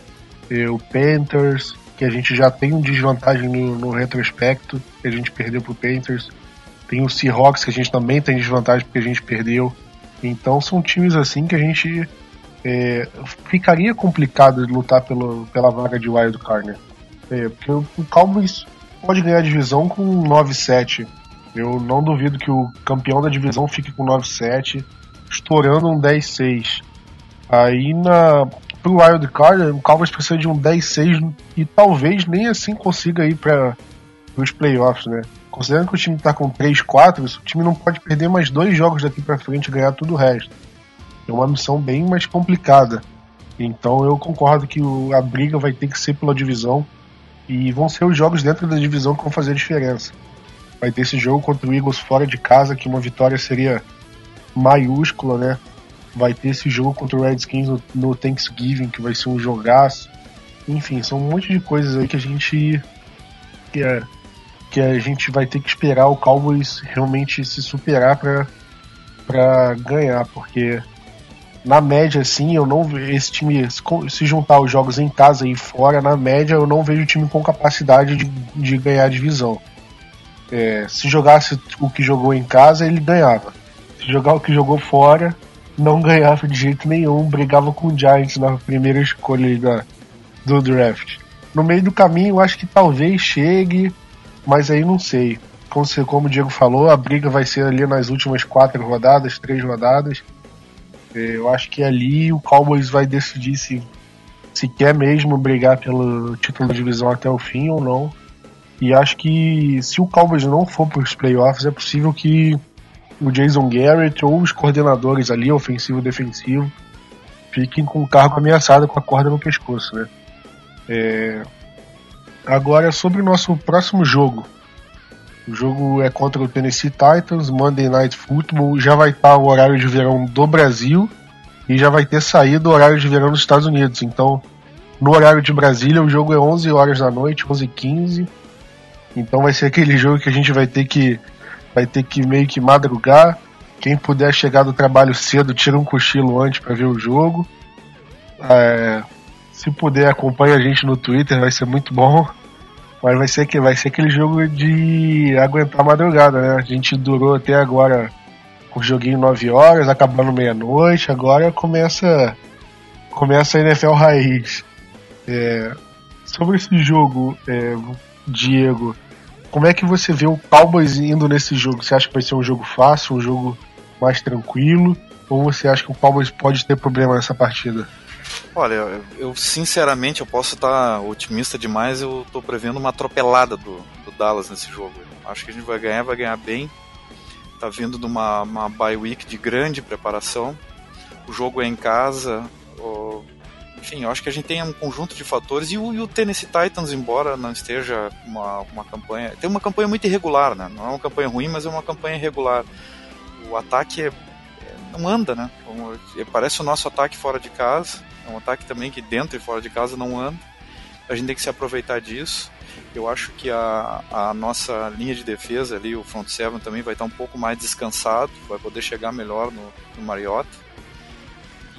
é, o Panthers, que a gente já tem desvantagem no, no retrospecto, que a gente perdeu pro Panthers. Tem o Seahawks, que a gente também tem desvantagem porque a gente perdeu. Então são times assim que a gente é, ficaria complicado de lutar pelo, pela vaga de wild card, né? É, porque o, o Cowboys pode ganhar a divisão com 9-7. Eu não duvido que o campeão da divisão fique com 9-7, estourando um 10-6. Aí na pro Wild Card, o Cowboys precisa de um 10-6 e talvez nem assim consiga ir para os playoffs, né? Considerando que o time tá com 3-4, o time não pode perder mais dois jogos daqui para frente e ganhar tudo o resto. É uma missão bem mais complicada. Então eu concordo que a briga vai ter que ser pela divisão e vão ser os jogos dentro da divisão que vão fazer a diferença. Vai ter esse jogo contra o Eagles fora de casa, que uma vitória seria maiúscula, né? Vai ter esse jogo contra o Redskins no, no Thanksgiving, que vai ser um jogaço. Enfim, são um monte de coisas aí que a gente. Que, é, que a gente vai ter que esperar o Cowboys realmente se superar para para ganhar, porque na média, assim, eu não vejo esse time, se juntar os jogos em casa e fora, na média, eu não vejo o time com capacidade de, de ganhar a divisão. É, se jogasse o que jogou em casa, ele ganhava. Se jogar o que jogou fora, não ganhava de jeito nenhum, brigava com o Giants na primeira escolha da, do draft. No meio do caminho, acho que talvez chegue, mas aí não sei. Como, como o Diego falou, a briga vai ser ali nas últimas quatro rodadas, três rodadas. É, eu acho que ali o Cowboys vai decidir se, se quer mesmo brigar pelo título de divisão até o fim ou não. E acho que se o Cowboys não for para os playoffs, é possível que o Jason Garrett ou os coordenadores ali, ofensivo e defensivo, fiquem com o cargo ameaçado com a corda no pescoço, né? É... Agora, sobre o nosso próximo jogo. O jogo é contra o Tennessee Titans, Monday Night Football. Já vai estar o horário de verão do Brasil e já vai ter saído o horário de verão dos Estados Unidos. Então, no horário de Brasília, o jogo é 11 horas da noite, 11 h 15 Então vai ser aquele jogo que a gente vai ter que vai ter que meio que madrugar. Quem puder chegar do trabalho cedo, tira um cochilo antes para ver o jogo. É, se puder, acompanhe a gente no Twitter, vai ser muito bom. Mas vai ser, que, vai ser aquele jogo de aguentar a madrugada, né? A gente durou até agora o joguinho 9 horas, acabando meia-noite, agora começa começa a NFL raiz. É, sobre esse jogo, é, Diego, como é que você vê o Cowboys indo nesse jogo? Você acha que vai ser um jogo fácil, um jogo mais tranquilo? Ou você acha que o Cowboys pode ter problema nessa partida? Olha, eu, eu, sinceramente eu posso estar otimista demais, eu estou prevendo uma atropelada do, do, Dallas nesse jogo. Acho que a gente vai ganhar, vai ganhar bem. Tá vindo de uma, uma bye week de grande preparação. O jogo é em casa. Enfim, eu acho que a gente tem um conjunto de fatores. E o, e o Tennessee Titans, embora não esteja uma, uma campanha. Tem uma campanha muito irregular, né? Não é uma campanha ruim, mas é uma campanha irregular. O ataque é, é, não anda, né? Como, parece o nosso ataque fora de casa é um ataque também que dentro e fora de casa não anda. A gente tem que se aproveitar disso. Eu acho que a, a nossa linha de defesa ali, o front seven também vai estar um pouco mais descansado, vai poder chegar melhor no, no Mariota.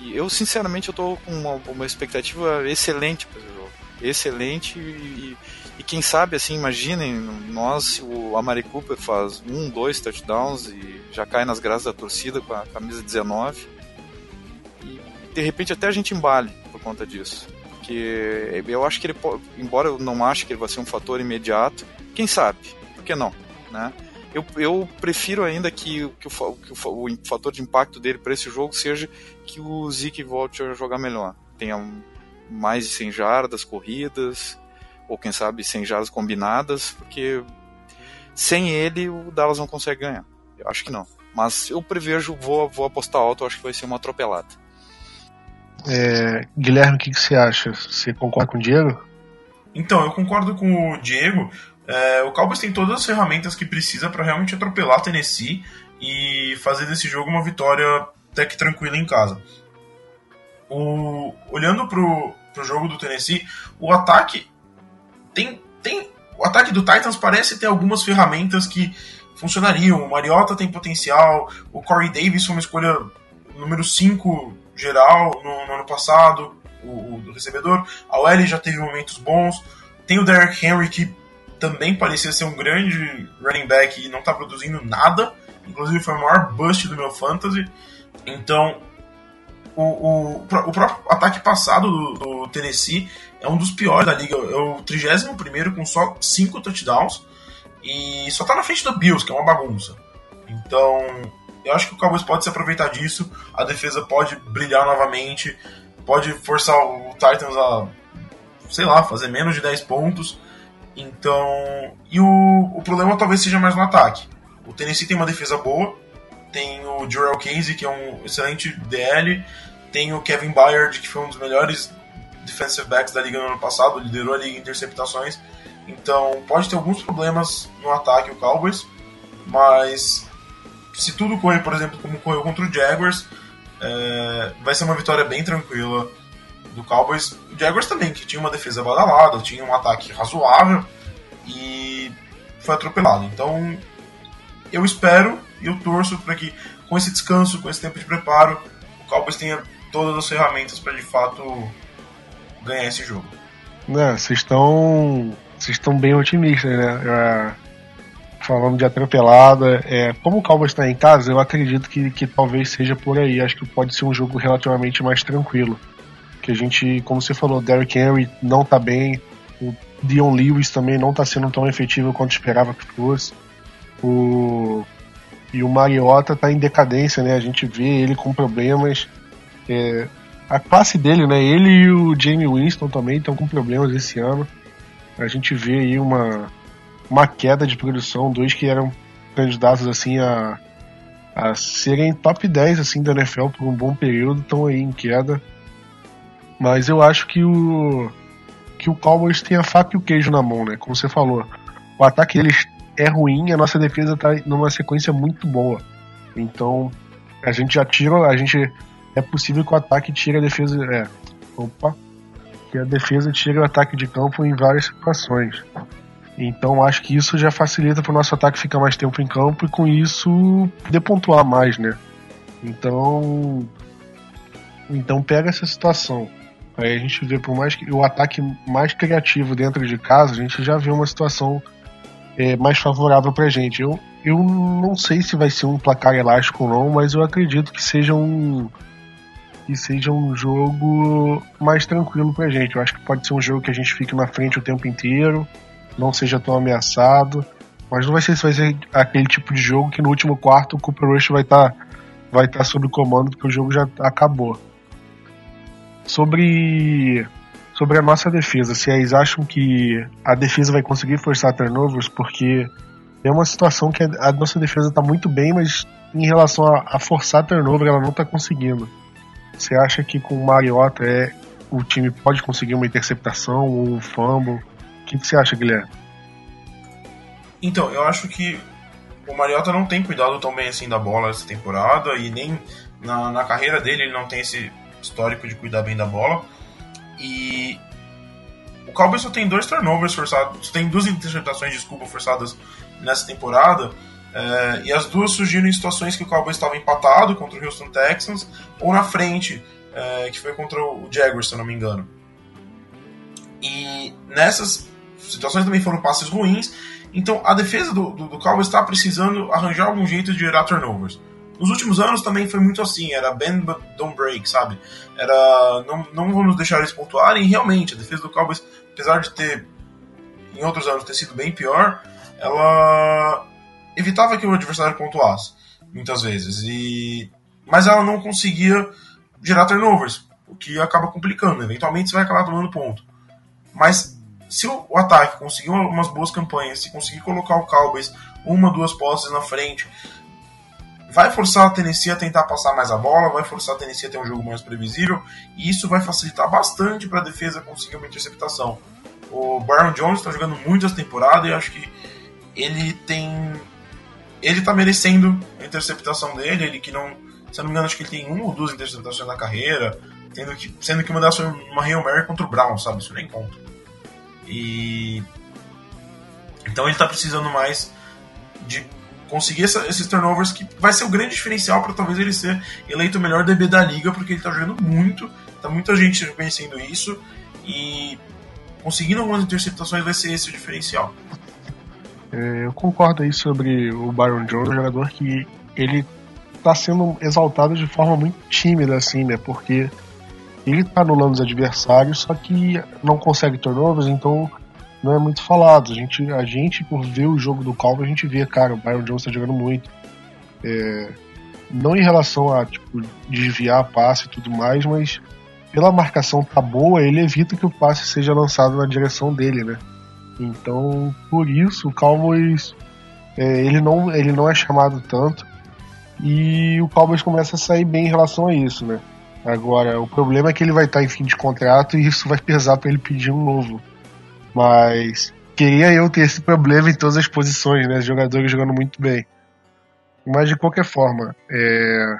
E eu, sinceramente, eu estou com uma, uma, expectativa excelente para esse jogo. Excelente e, e, quem sabe, assim, imaginem nós, se o Amari Cooper faz um, dois touchdowns e já cai nas graças da torcida com a camisa 19 de repente até a gente embale por conta disso. Porque eu acho que ele, embora eu não ache que ele vai ser um fator imediato, quem sabe? Por que não? Né? Eu, eu prefiro ainda que, que, o, que o, o fator de impacto dele para esse jogo seja que o Zeke volte a jogar melhor. Tenha mais de 100 jardas corridas, ou quem sabe 100 jardas combinadas, porque sem ele o Dallas não consegue ganhar. Eu acho que não. Mas eu prevejo, vou, vou apostar alto, acho que vai ser uma atropelada. É, Guilherme, o que, que, você acha? Você concorda com o Diego? Então, eu concordo com o Diego. É, o Cowboys tem todas as ferramentas que precisa para realmente atropelar Tennessee e fazer desse jogo uma vitória até que tranquila em casa. O, olhando pro, pro jogo do Tennessee, o ataque tem, tem. O ataque do Titans parece ter algumas ferramentas que funcionariam. O Mariota tem potencial, o Corey Davis foi uma escolha número 5 geral no, no ano passado, o, o, recebedor. A OL já teve momentos bons. Tem o Derrick Henry que também parecia ser um grande running back e não está produzindo nada. Inclusive foi o maior bust do meu fantasy. Então, o, o, o próprio ataque passado do, do, Tennessee é um dos piores da liga. É o 31 com só 5 touchdowns. E só está na frente do Bills, que é uma bagunça. Então, eu acho que o Cowboys pode se aproveitar disso, a defesa pode brilhar novamente, pode forçar o Titans a, sei lá, fazer menos de 10 pontos. Então, e o, o problema talvez seja mais no ataque. O Tennessee tem uma defesa boa, tem o Jorel Casey, que é um excelente DL, tem o Kevin Byard, que foi um dos melhores defensive backs da liga no ano passado, liderou a liga em interceptações. Então, pode ter alguns problemas no ataque o Cowboys, mas se tudo correr, por exemplo, como correu contra o Jaguars, é, vai ser uma vitória bem tranquila do Cowboys. O Jaguars também, que tinha uma defesa badalada, tinha um ataque razoável e foi atropelado. Então, eu espero e eu torço para que com esse descanso, com esse tempo de preparo, o Cowboys tenha todas as ferramentas para de fato ganhar esse jogo. É, vocês estão vocês estão bem otimistas, né? Falando de atropelada, é, como o Cowboys está em casa, eu acredito que, que talvez seja por aí. Acho que pode ser um jogo relativamente mais tranquilo. Que a gente, como você falou, Derrick Henry não está bem, o Dion Lewis também não está sendo tão efetivo quanto esperava que fosse. O e o Mariota está em decadência, né? A gente vê ele com problemas. É, a classe dele, né? Ele e o Jamie Winston também estão com problemas esse ano. A gente vê aí uma, uma queda de produção, dois que eram candidatos assim a, a serem top 10 assim da NFL por um bom período, estão aí em queda. Mas eu acho que o que o Cowboys tem a faca e o queijo na mão, né? Como você falou. O ataque deles é ruim, a nossa defesa tá numa sequência muito boa. Então, a gente já tira, a gente é possível que o ataque tire a defesa, é, opa, que a defesa tire o ataque de campo em várias situações. Então, acho que isso já facilita para o nosso ataque ficar mais tempo em campo e com isso poder pontuar mais, né? Então, então pega essa situação. Aí a gente vê por mais que o ataque mais criativo dentro de casa, a gente já vê uma situação é, mais favorável pra gente. Eu, eu não sei se vai ser um placar elástico ou não, mas eu acredito que seja um que seja um jogo mais tranquilo pra gente. Eu acho que pode ser um jogo que a gente fique na frente o tempo inteiro, não seja tão ameaçado, mas não vai ser se vai ser aquele tipo de jogo que no último quarto o Cooper Rush vai estar tá, vai tá sob comando porque o jogo já acabou. Sobre sobre a nossa defesa, se eles acham que a defesa vai conseguir forçar turnovers, porque é uma situação que a nossa defesa está muito bem, mas em relação a, a, forçar turnover, ela não está conseguindo. Você acha que com o Mariota é, o time pode conseguir uma interceptação ou um fumble? O que, que você acha, Guilherme? Então, eu acho que o Mariota não tem cuidado tão bem assim da bola essa temporada e nem na, na carreira dele ele não tem esse histórico de cuidar bem da bola. E o Cowboys só tem dois turnovers forçados, só tem duas interceptações, desculpa, forçadas nessa temporada. É, e as duas surgiram em situações que o Cowboys estava empatado contra o Houston Texans ou na frente, é, que foi contra o Jaguars, se eu não me engano. E nessas situações também foram passes ruins. Então a defesa do, do, do Cowboys está precisando arranjar algum jeito de gerar turnovers. Nos últimos anos também foi muito assim, era bend but don't break, sabe? Era não, não vamos deixar eles pontuarem, e realmente a defesa do Cowboys, apesar de ter em outros anos ter sido bem pior, ela evitava que o adversário pontuasse muitas vezes e mas ela não conseguia gerar turnovers, o que acaba complicando, eventualmente você vai acabar tomando ponto. Mas se o, ataque conseguir umas boas campanhas, se conseguir colocar o Cowboys uma, duas posses na frente, vai forçar a Tennessee a tentar passar mais a bola, vai forçar a Tennessee a ter um jogo mais previsível, e isso vai facilitar bastante para a defesa conseguir uma interceptação. O Byron Jones está jogando muito essa temporada e acho que ele tem. Ele está merecendo a interceptação dele, ele que não. Se eu não me engano, acho que ele tem uma ou duas interceptações na carreira, tendo que, sendo que uma delas foi uma Hail Mary contra o Brown, sabe? Isso nem conta. E. Então ele está precisando mais de conseguir essa, esses turnovers que vai ser o grande diferencial para talvez ele ser eleito o melhor DB da liga, porque ele está jogando muito, tá muita gente reconhecendo isso e conseguindo algumas interceptações vai ser esse o diferencial. É, eu concordo aí sobre o Byron Jones, jogador que ele está sendo exaltado de forma muito tímida, assim, né? Porque ele está anulando os adversários, só que não consegue turnovers, então não é muito falado. A gente, a gente por ver o jogo do Calvo, a gente vê, cara, o Byron Jones está jogando muito. É, não em relação a tipo, desviar passe e tudo mais, mas pela marcação tá boa, ele evita que o passe seja lançado na direção dele, né? Então, por isso, o Cowboys é, ele, não, ele não é chamado tanto e o Cowboys começa a sair bem em relação a isso, né? Agora, o problema é que ele vai estar em fim de contrato e isso vai pesar para ele pedir um novo. Mas queria eu ter esse problema em todas as posições, né? Jogadores jogando muito bem. Mas de qualquer forma, é...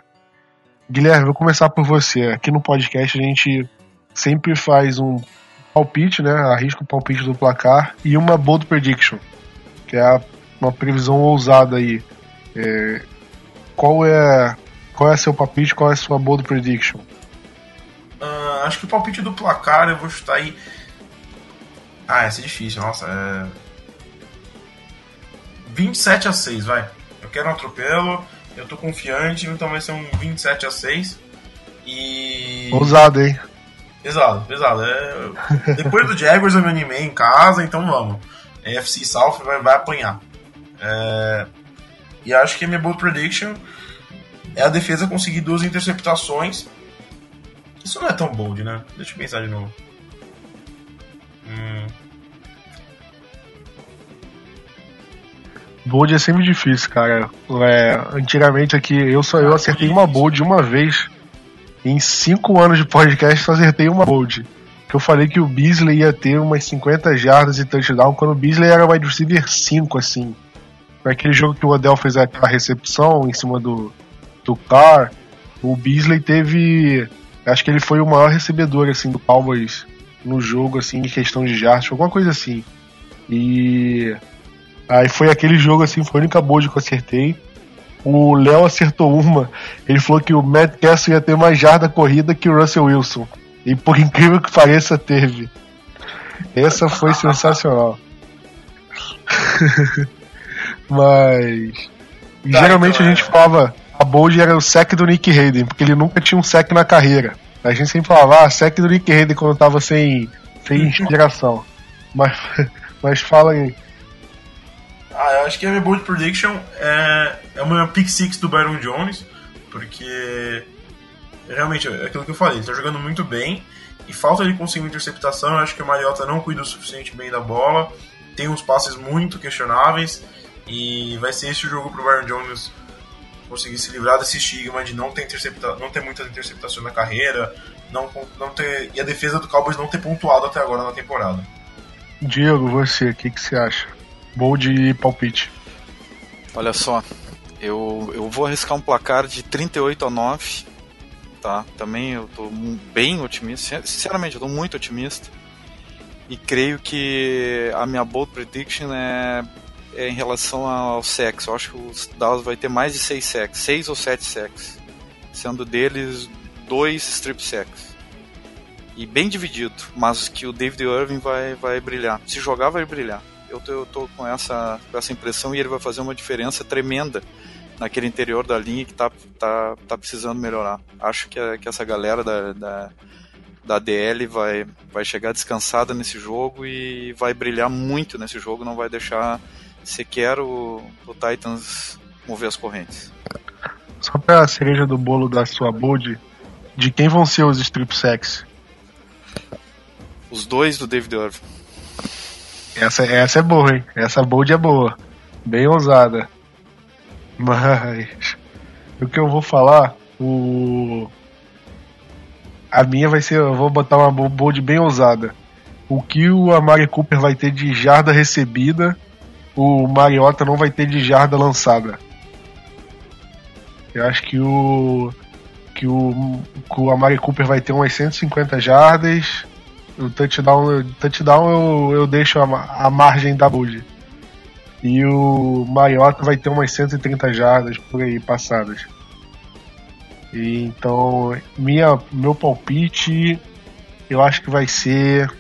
Guilherme, vou começar por você. Aqui no podcast a gente sempre faz um palpite, né? Arrisca o palpite do placar e uma bold prediction, que é uma previsão ousada aí. É... Qual é qual é seu palpite? Qual é a sua bold prediction? Uh, acho que o palpite do placar eu vou chutar aí. Ah, essa é difícil, nossa. É... 27 a 6, vai. Eu quero um atropelo, eu tô confiante, então vai ser um 27 a 6. E. Ousado, hein? Pesado, pesado. É... Depois do Jaguars eu me animei em casa, então vamos. A FC South vai, vai apanhar. É... E acho que a minha bold prediction é a defesa conseguir duas interceptações. Isso não é tão bold, né? Deixa eu pensar de novo. Hum. Bold é sempre difícil, cara. É, antigamente aqui eu só eu acertei uma bold uma vez. Em cinco anos de podcast só acertei uma bold. Que eu falei que o Beasley ia ter umas 50 jardas e touchdown quando o Beasley era wide receiver 5, assim. Foi aquele jogo que o Odell fez aquela recepção em cima do, do Carr. O Beasley teve. Acho que ele foi o maior recebedor assim do Cowboys no jogo, assim, em questão de jardas, alguma coisa assim. E Aí foi aquele jogo assim, foi a única boa que eu acertei. O Léo acertou uma. Ele falou que o Matt Castle ia ter mais jarda corrida que o Russell Wilson. E por incrível que pareça, teve. Essa foi sensacional. (laughs) Mas. Tá, geralmente então, a gente é... falava. A bold era o sec do Nick Hayden, porque ele nunca tinha um sec na carreira. A gente sempre falava, ah, sec do Nick Hayden quando tava sem, sem (laughs) inspiração. mas, (laughs) mas fala aí. Ah, eu acho que a minha bold prediction é, é uma pick six do Byron Jones, porque realmente é aquilo que eu falei, ele tá jogando muito bem e falta ele conseguir uma interceptação. Eu acho que o Mariota não cuida o suficiente bem da bola, tem uns passes muito questionáveis e vai ser esse o jogo pro Byron Jones conseguir se livrar desse estigma de não ter, intercepta não ter muitas interceptações na carreira, não, não ter, e a defesa do Cowboys não ter pontuado até agora na temporada. Diego, você, o que, que você acha? Bold e palpite. Olha só, eu, eu vou arriscar um placar de 38 a 9. Tá? Também eu tô bem otimista. Sinceramente, eu tô muito otimista. E creio que a minha bold prediction é, é em relação ao sexo. Eu acho que o Dallas vai ter mais de 6 sacks, 6 ou 7 sacks. Sendo deles dois strip sacks. E bem dividido, mas que o David Irving vai, vai brilhar. Se jogar, vai brilhar eu tô, eu tô com, essa, com essa impressão e ele vai fazer uma diferença tremenda naquele interior da linha que tá, tá, tá precisando melhorar. Acho que, que essa galera da, da, da DL vai, vai chegar descansada nesse jogo e vai brilhar muito nesse jogo, não vai deixar sequer o, o Titans mover as correntes. Só pra cereja do bolo da sua bold, de quem vão ser os strip sacks? Os dois do David Irving. Essa, essa é boa, hein? Essa bold é boa. Bem ousada. Mas. O que eu vou falar, o. A minha vai ser. Eu vou botar uma bold bem ousada. O que o Amari Cooper vai ter de jarda recebida, o Mariota não vai ter de jarda lançada. Eu acho que o. Que o, que o Amari Cooper vai ter umas 150 jardas o touchdown, touchdown eu, eu deixo a, a margem da Bud. E o Mariota vai ter umas 130 jardas por aí passadas. E então, minha, meu palpite, eu acho que vai ser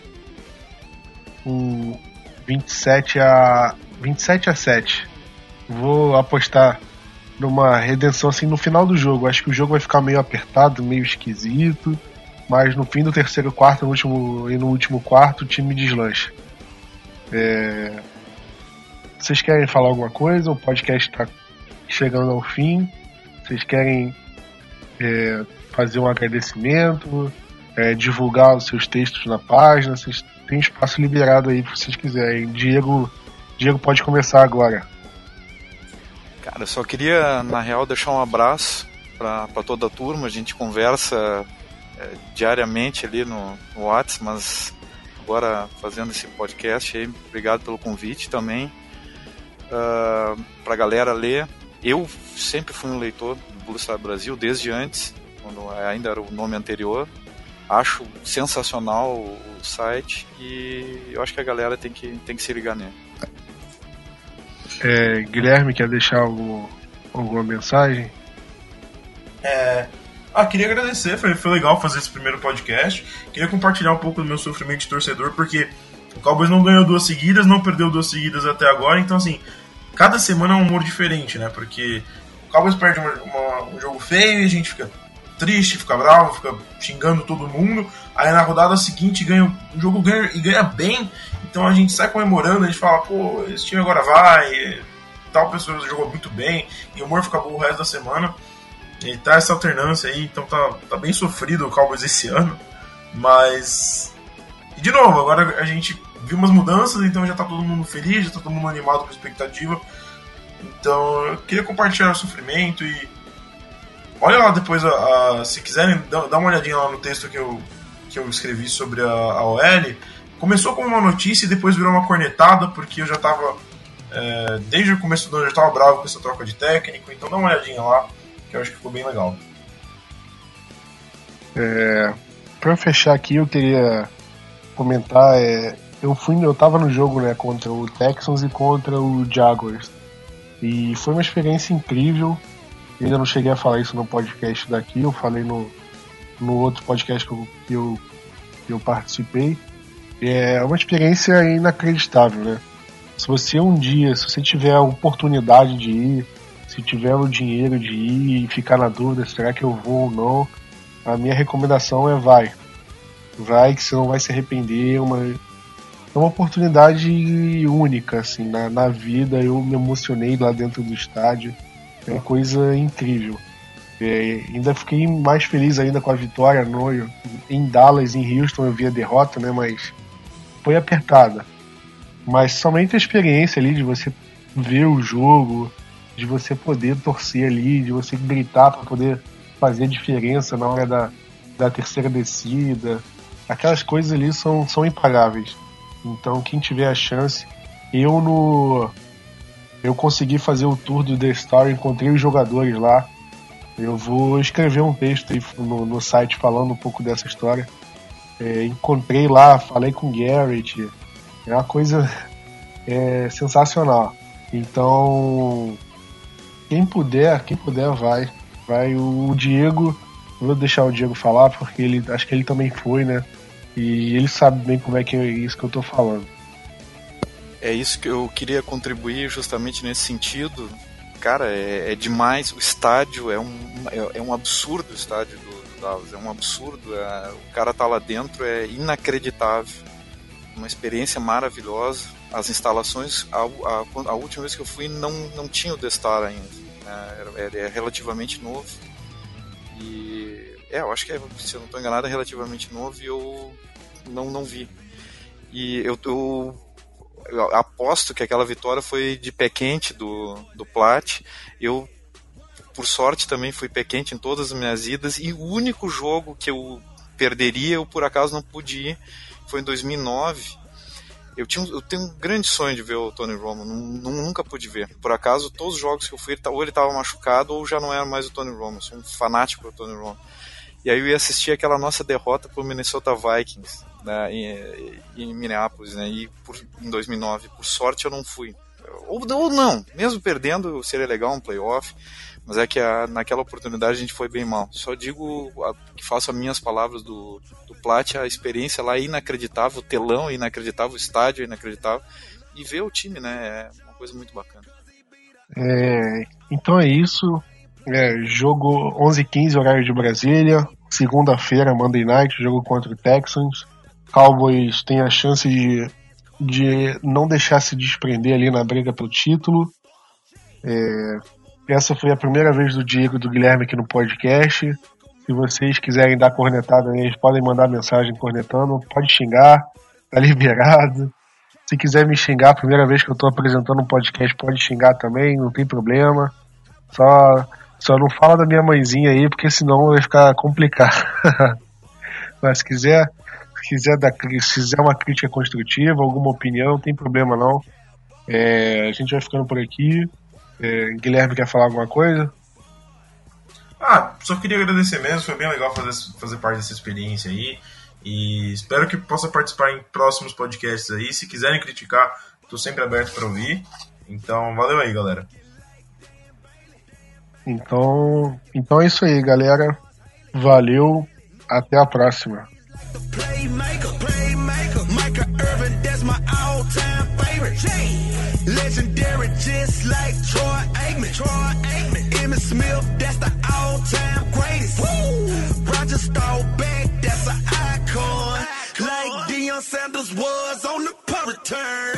um 27 a 27 a 7. Vou apostar numa redenção assim no final do jogo. Acho que o jogo vai ficar meio apertado, meio esquisito mas no fim do terceiro quarto no último, e no último quarto o time deslancha. É... Vocês querem falar alguma coisa? O podcast está chegando ao fim. Vocês querem é, fazer um agradecimento, é, divulgar os seus textos na página? Vocês têm espaço liberado aí, se vocês quiserem. Diego, Diego pode começar agora. Cara, eu só queria, na real, deixar um abraço para toda a turma. A gente conversa é, diariamente ali no, no WhatsApp, mas agora fazendo esse podcast aí, obrigado pelo convite também. Uh, pra galera ler, Eu sempre fui um leitor do Blue Star Brasil desde antes, quando ainda era o nome anterior. Acho sensacional o site e eu acho que a galera tem que, tem que se ligar nele. É, Guilherme, quer deixar algum, alguma mensagem? É, ah, queria agradecer, foi, foi legal fazer esse primeiro podcast. Queria compartilhar um pouco do meu sofrimento de torcedor, porque o Cowboys não ganhou duas seguidas, não perdeu duas seguidas até agora, então assim, cada semana é um humor diferente, né? Porque o Cowboys perde uma, uma, um jogo feio e a gente fica triste, fica bravo, fica xingando todo mundo. Aí na rodada seguinte ganha o jogo ganha, e ganha bem, então a gente sai comemorando, a gente fala, pô, esse time agora vai, tal pessoa jogou muito bem, e o humor fica bom o resto da semana. E tá essa alternância aí, então tá, tá bem sofrido o Cowboys esse ano. Mas. E de novo, agora a gente viu umas mudanças, então já tá todo mundo feliz, já tá todo mundo animado com a expectativa. Então eu queria compartilhar o sofrimento e. Olha lá depois, a, a se quiserem, dá, dá, uma olhadinha lá no texto que eu, que eu escrevi sobre a, a OL. Começou como uma notícia e depois virou uma cornetada, porque eu já tava. É, desde o começo do ano eu já tava bravo com essa troca de técnico, então dá uma olhadinha lá que eu acho que ficou bem legal. É, para fechar aqui, eu queria comentar. É, eu fui, eu tava no jogo né, contra o Texans e contra o Jaguars. E foi uma experiência incrível. Eu ainda não cheguei a falar isso no podcast daqui, eu falei no, no outro podcast que eu, que eu, que eu participei. É uma experiência inacreditável, né? Se você um dia, se você tiver a oportunidade de ir, se tiver o dinheiro de ir e ficar na dúvida, será que eu vou ou não, a minha recomendação é vai. Vai que você não vai se arrepender, é uma, é uma oportunidade única, assim, na, na vida, eu me emocionei lá dentro do estádio, é uma coisa incrível. É, ainda fiquei mais feliz ainda com a vitória no, em Dallas, em Houston eu vi a derrota, né, mas foi apertada. Mas somente a experiência ali de você ver o jogo, de você poder torcer ali, de você gritar para poder fazer diferença na hora da, da terceira descida. Aquelas coisas ali são, são impagáveis. Então, quem tiver a chance, eu no. Eu consegui fazer o tour do The Star, encontrei os jogadores lá. Eu vou escrever um texto no, no site falando um pouco dessa história. É, encontrei lá, falei com o Garrett. É uma coisa é, sensacional. Então, quem puder, quem puder vai. Vai o Diego, vou deixar o Diego falar porque ele acho que ele também foi, né? E ele sabe bem como é que é isso que eu tô falando. É isso que eu queria contribuir justamente nesse sentido. Cara, é, é demais. O estádio é um, é, é um absurdo o estádio do, do Dallas. É um absurdo. É, o cara tá lá dentro, é inacreditável. Uma experiência maravilhosa. As instalações, a, a, a última vez que eu fui, não, não tinha o The Star ainda. Né? É, relativamente novo. E é, eu acho que, é, se eu não estou enganado, é relativamente novo e eu não, não vi. E eu, eu, eu, aposto que aquela vitória foi de pé quente do, do Plat. Eu, por sorte, também fui pé quente em todas as minhas idas. E o único jogo que eu perderia, eu por acaso não pude ir, foi em 2009 eu, tinha, eu tenho um grande sonho de ver o Tony Romo, nunca pude ver. Por acaso, todos os jogos que eu fui, ou ele estava machucado ou já não era mais o Tony Romo. Eu sou um fanático do Tony Romo. E aí eu ia assistir aquela nossa derrota pro Minnesota Vikings né, em, em, Minneapolis, né, e por, em 2009. Por sorte eu não fui. Ou, ou não, mesmo perdendo seria legal um playoff. Mas é que a, naquela oportunidade a gente foi bem mal. Só digo a, que faço as minhas palavras do, do Plat, a experiência lá inacreditável, o telão inacreditável, o estádio inacreditável. E ver o time, né, é uma coisa muito bacana. É, então é isso. É, jogo 11h15, horário de Brasília. Segunda-feira, Monday Night, jogo contra o Texans. Cowboys tem a chance de, de não deixar se desprender ali na briga pelo título. É, essa foi a primeira vez do Diego e do Guilherme aqui no podcast. Se vocês quiserem dar cornetada eles podem mandar mensagem cornetando. Pode xingar, tá liberado. Se quiser me xingar, primeira vez que eu tô apresentando um podcast, pode xingar também, não tem problema. Só, só não fala da minha mãezinha aí, porque senão vai ficar complicado. (laughs) Mas se quiser, se quiser, dar, se quiser uma crítica construtiva, alguma opinião, não tem problema não. É, a gente vai ficando por aqui. É, Guilherme quer falar alguma coisa? Ah, só queria agradecer mesmo, foi bem legal fazer, fazer parte dessa experiência aí. E espero que possa participar em próximos podcasts aí. Se quiserem criticar, estou sempre aberto para ouvir. Então, valeu aí, galera. Então, então é isso aí, galera. Valeu, até a próxima. Legendary, just like Troy Aikman. Troy Aikman. Emmitt Smith, that's the all-time greatest. Woo! Roger Staubach, that's an icon. Like Deion Sanders was on the punt return.